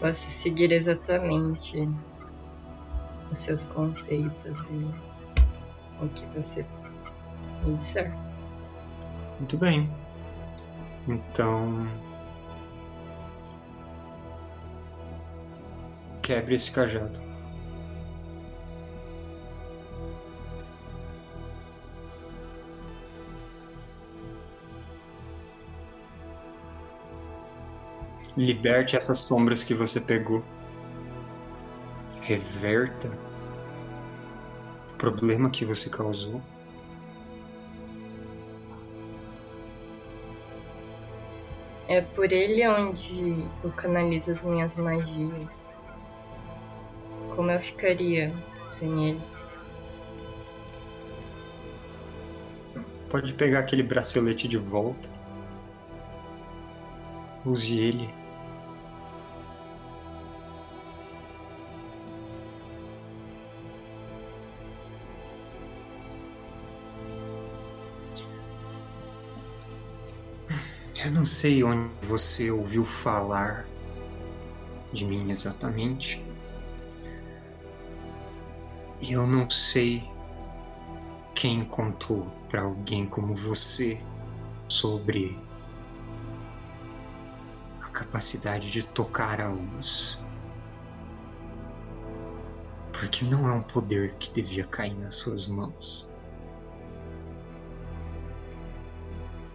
Posso seguir exatamente os seus conceitos e o que você disser. Muito bem. Então. Quebre esse cajado. Liberte essas sombras que você pegou reverta o problema que você causou. É por ele onde eu canalizo as minhas magias. Como eu ficaria sem ele? Pode pegar aquele bracelete de volta. Use ele. Não sei onde você ouviu falar de mim exatamente. E eu não sei quem contou para alguém como você sobre a capacidade de tocar almas. Porque não é um poder que devia cair nas suas mãos.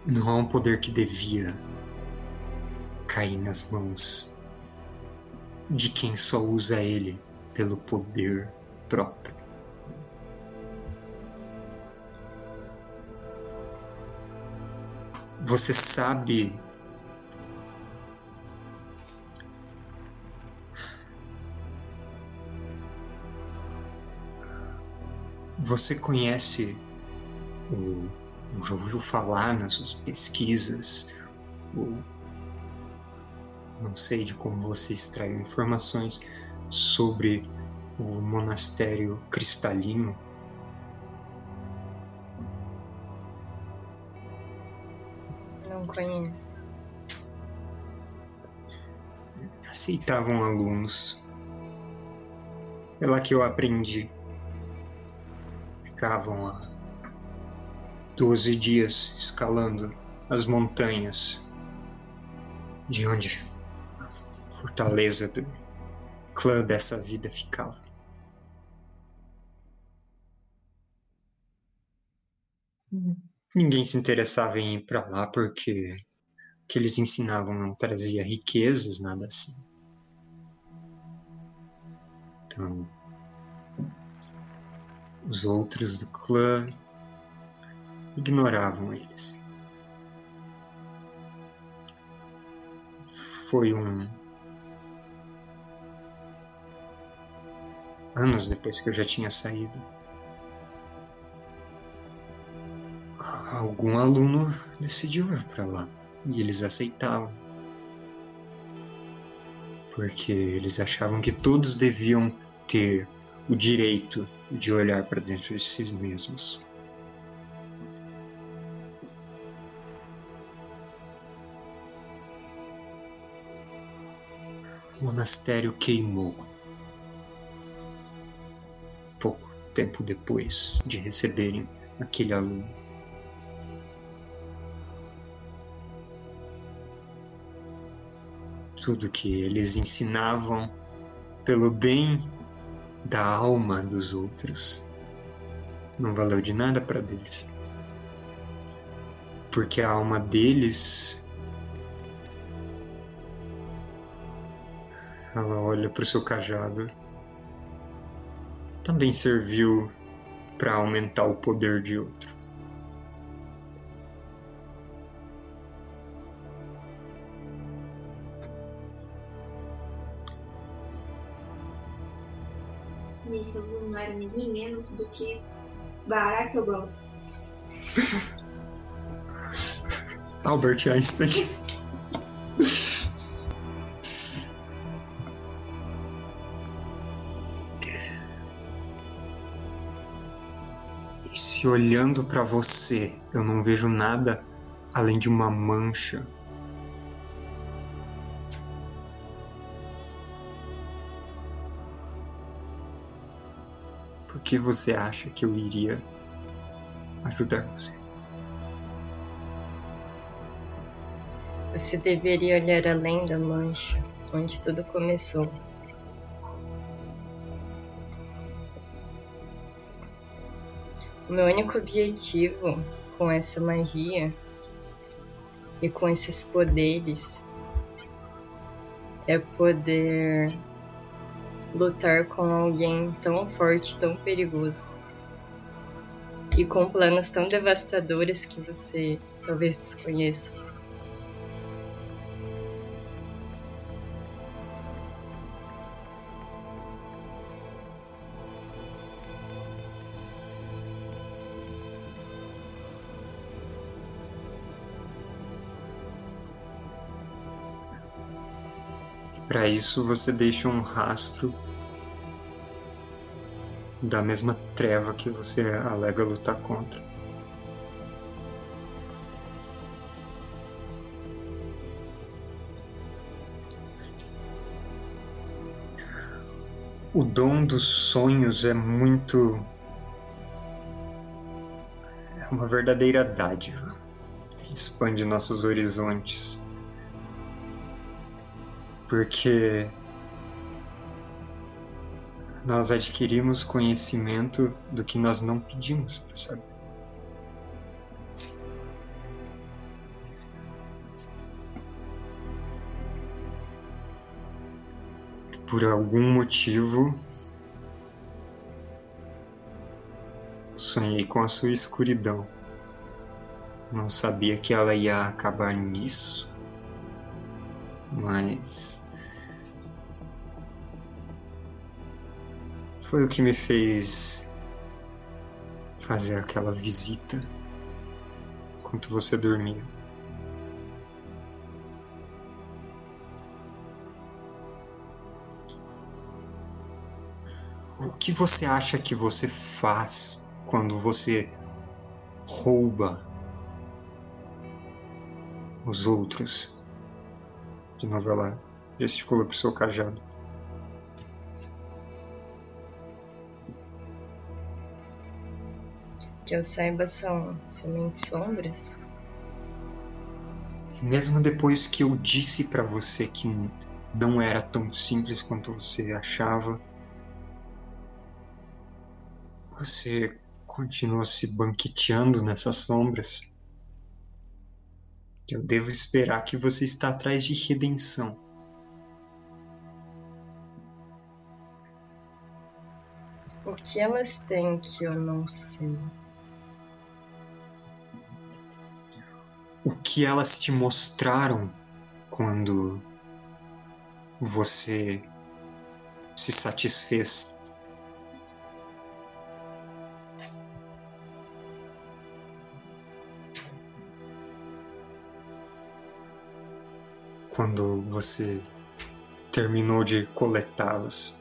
Não é um poder que devia cair nas mãos de quem só usa ele pelo poder próprio. Você sabe Você conhece o já ouviu falar nas suas pesquisas, ou não sei de como você extraiu informações sobre o monastério cristalino. Não conheço. Aceitavam alunos. É lá que eu aprendi. Ficavam lá 12 dias escalando as montanhas de onde a fortaleza do clã dessa vida ficava. Ninguém se interessava em ir para lá porque o que eles ensinavam não trazia riquezas, nada assim. Então, os outros do clã ignoravam eles. Foi um. Anos depois que eu já tinha saído. Algum aluno decidiu ir para lá e eles aceitavam. Porque eles achavam que todos deviam ter o direito de olhar para dentro de si mesmos. Monastério queimou. Pouco tempo depois de receberem aquele aluno. Tudo que eles ensinavam pelo bem da alma dos outros não valeu de nada para deles. Porque a alma deles Ela olha para o seu cajado. Também serviu para aumentar o poder de outro. Esse aluno não era ninguém menos do que Barack Obama. Albert Einstein. Se olhando para você eu não vejo nada além de uma mancha. Por que você acha que eu iria ajudar você? Você deveria olhar além da mancha, onde tudo começou. O meu único objetivo com essa magia e com esses poderes é poder lutar com alguém tão forte, tão perigoso e com planos tão devastadores que você talvez desconheça. Para isso, você deixa um rastro da mesma treva que você alega lutar contra. O dom dos sonhos é muito. É uma verdadeira dádiva. Expande nossos horizontes. Porque nós adquirimos conhecimento do que nós não pedimos para saber. Por algum motivo, sonhei com a sua escuridão. Não sabia que ela ia acabar nisso, mas foi o que me fez fazer aquela visita enquanto você dormia. O que você acha que você faz quando você rouba os outros? De novo ela gesticula pro seu cajado. Que eu saiba são somente sombras. Mesmo depois que eu disse para você que não era tão simples quanto você achava, você continua se banqueteando nessas sombras. Eu devo esperar que você está atrás de redenção. O que elas têm que eu não sei? O que elas te mostraram quando você se satisfez quando você terminou de coletá-los.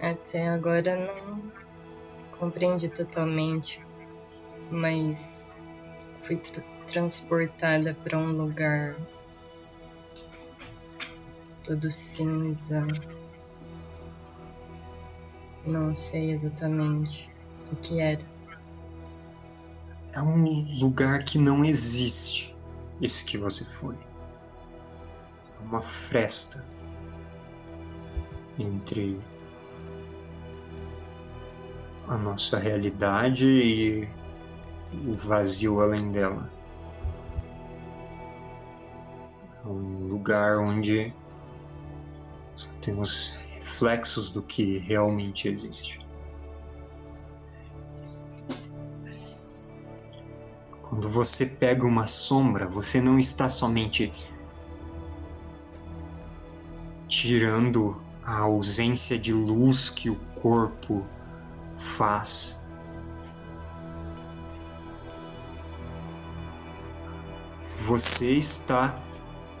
Até agora não compreendi totalmente, mas fui tra transportada para um lugar todo cinza. Não sei exatamente o que era é um lugar que não existe, esse que você foi. É uma fresta entre a nossa realidade e o vazio além dela. É um lugar onde só temos reflexos do que realmente existe. Quando você pega uma sombra, você não está somente tirando a ausência de luz que o corpo faz. Você está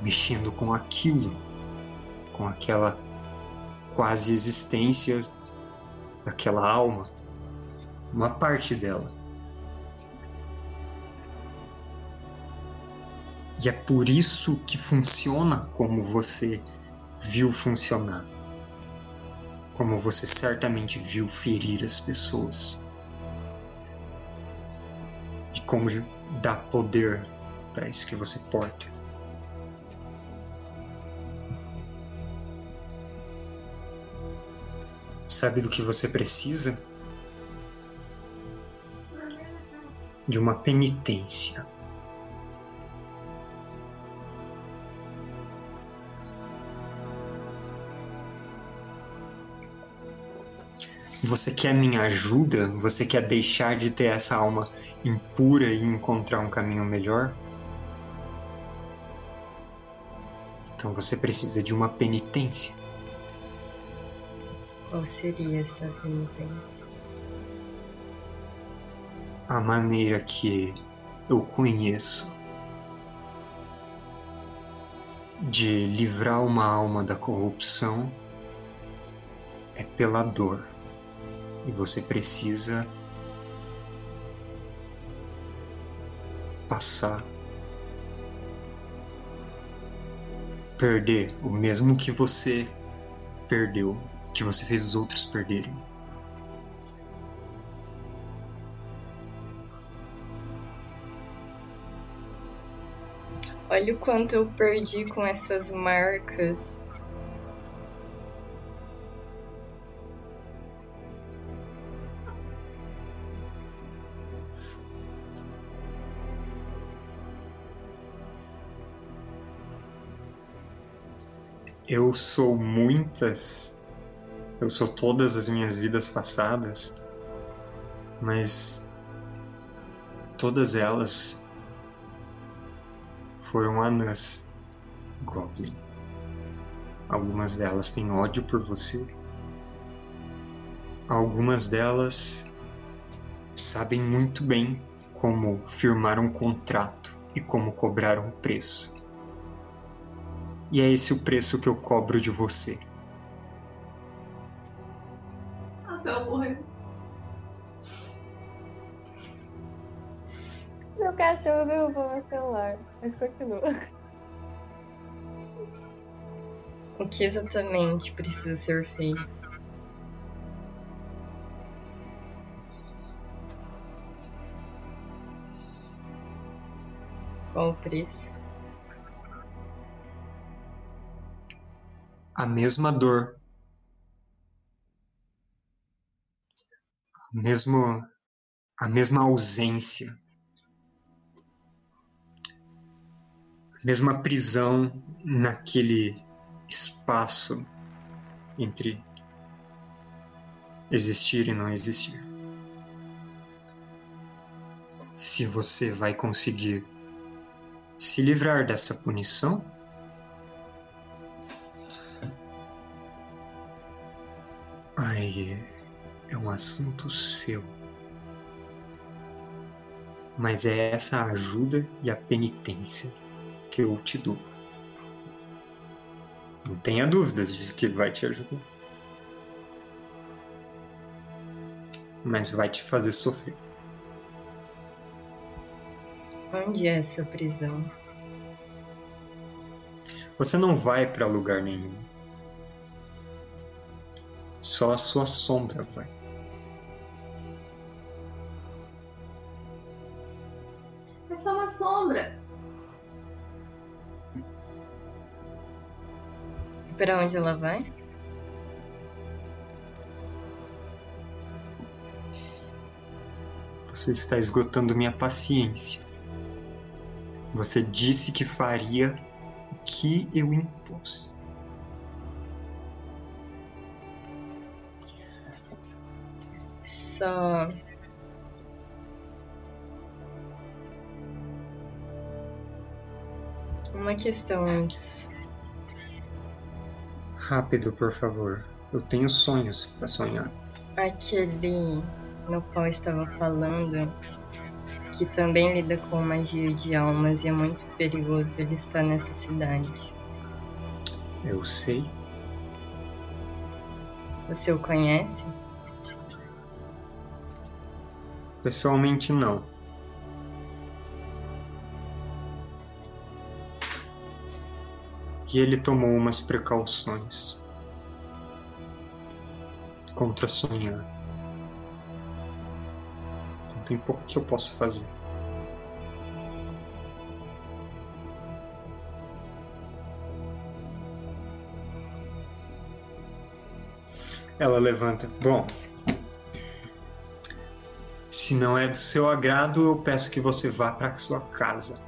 mexendo com aquilo, com aquela quase existência daquela alma, uma parte dela. E é por isso que funciona como você viu funcionar. Como você certamente viu ferir as pessoas. E como dá poder para isso que você porta. Sabe do que você precisa? De uma penitência. Você quer minha ajuda? Você quer deixar de ter essa alma impura e encontrar um caminho melhor? Então você precisa de uma penitência. Qual seria essa penitência? A maneira que eu conheço de livrar uma alma da corrupção é pela dor. E você precisa passar perder o mesmo que você perdeu, que você fez os outros perderem. Olha o quanto eu perdi com essas marcas. Eu sou muitas, eu sou todas as minhas vidas passadas, mas todas elas foram anãs, Goblin. Algumas delas têm ódio por você. Algumas delas sabem muito bem como firmar um contrato e como cobrar um preço. E é esse o preço que eu cobro de você. Até eu morrer. Meu cachorro derrubou meu celular. Mas continua. O que exatamente precisa ser feito? Qual o preço? A mesma dor. O mesmo, a mesma ausência. A mesma prisão naquele espaço entre existir e não existir. Se você vai conseguir se livrar dessa punição, aí é um assunto seu. Mas é essa ajuda e a penitência que eu te dou. Não tenha dúvidas de que vai te ajudar. Mas vai te fazer sofrer. Onde é essa prisão? Você não vai para lugar nenhum. Só a sua sombra vai. É só uma sombra. E para onde ela vai? Você está esgotando minha paciência. Você disse que faria o que eu impus. Só. Uma questão antes. Rápido, por favor. Eu tenho sonhos para sonhar. Aquele no qual eu estava falando, que também lida com magia de almas e é muito perigoso ele estar nessa cidade. Eu sei. Você o conhece? Pessoalmente, não. E ele tomou umas precauções contra sonhar. Então tem pouco que eu posso fazer. Ela levanta. Bom, se não é do seu agrado, eu peço que você vá para sua casa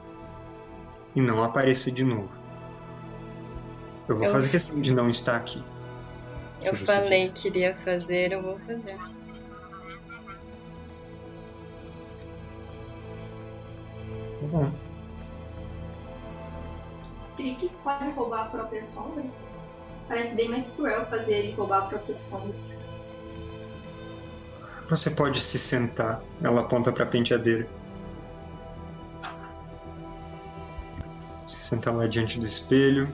e não apareça de novo. Eu vou Eu- fazer questão de não estar aqui. Eu falei que iria fazer, eu vou fazer. Tá bom. Crick pode roubar a própria sombra? Parece bem mais cruel fazer ele roubar a própria sombra. Você pode se sentar. Ela aponta para a penteadeira. Se Senta lá diante do espelho.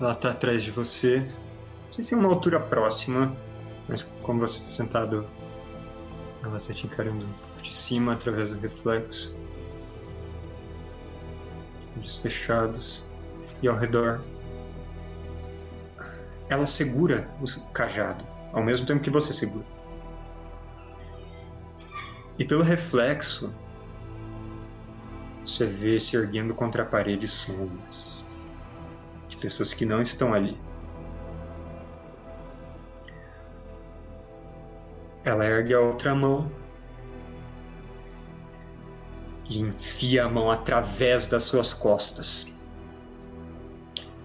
Ela tá atrás de você. Vocês têm uma altura próxima, mas como você está sentado, ela está te encarando um pouco de cima através do reflexo. Olhos fechados. E ao redor. Ela segura o cajado, ao mesmo tempo que você segura. E pelo reflexo, você vê se erguendo contra a parede sombras de pessoas que não estão ali. Ela ergue a outra mão e enfia a mão através das suas costas.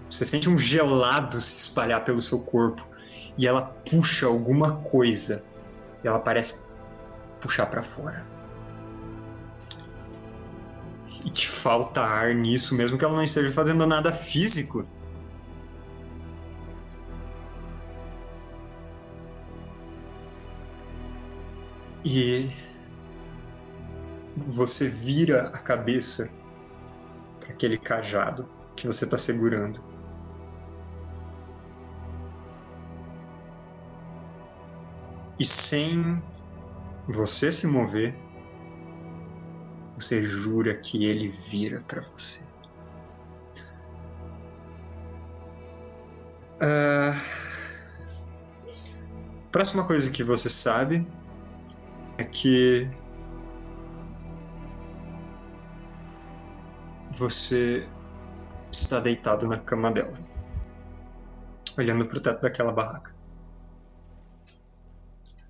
Você sente um gelado se espalhar pelo seu corpo e ela puxa alguma coisa. Ela parece puxar para fora. E te falta ar nisso, mesmo que ela não esteja fazendo nada físico. E você vira a cabeça para aquele cajado que você está segurando. E sem você se mover, você jura que ele vira para você. Uh, próxima coisa que você sabe é que você está deitado na cama dela, olhando para o teto daquela barraca,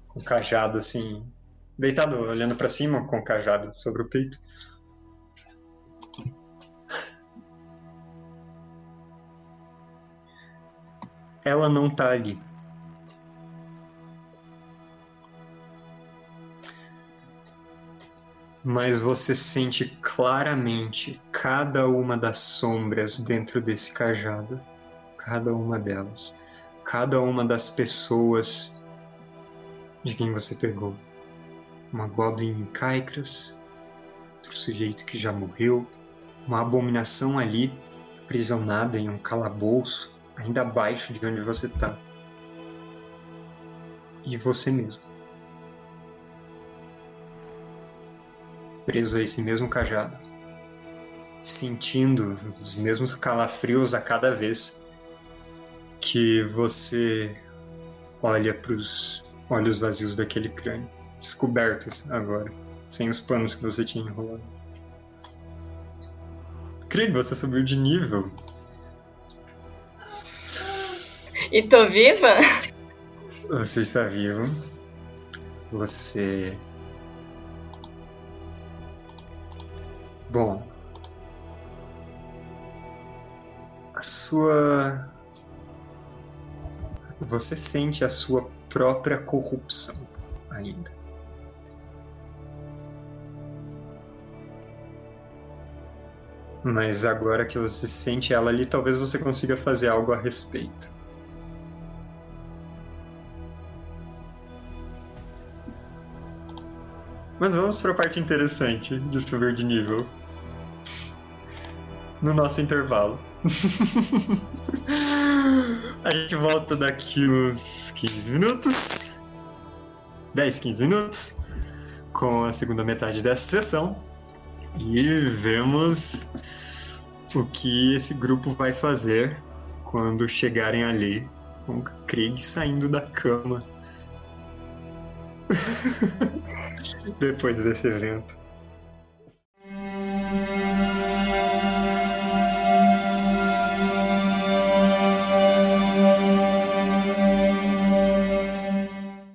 com o cajado assim deitado, olhando para cima, com o cajado sobre o peito. Ela não tá ali. Mas você sente claramente cada uma das sombras dentro desse cajado. Cada uma delas. Cada uma das pessoas de quem você pegou uma Goblin em Caicras, outro sujeito que já morreu, uma abominação ali, aprisionada em um calabouço, ainda abaixo de onde você está. E você mesmo. Preso a esse mesmo cajado, sentindo os mesmos calafrios a cada vez que você olha para os olhos vazios daquele crânio descobertos agora, sem os panos que você tinha enrolado. Craig, você subiu de nível. E tô viva? Você está vivo. Você. Bom. A sua. Você sente a sua própria corrupção ainda. Mas agora que você sente ela ali, talvez você consiga fazer algo a respeito. Mas vamos para a parte interessante de subir de nível. No nosso intervalo. a gente volta daqui uns 15 minutos. 10, 15 minutos. Com a segunda metade dessa sessão. E vemos o que esse grupo vai fazer quando chegarem ali com o Craig saindo da cama. Depois desse evento.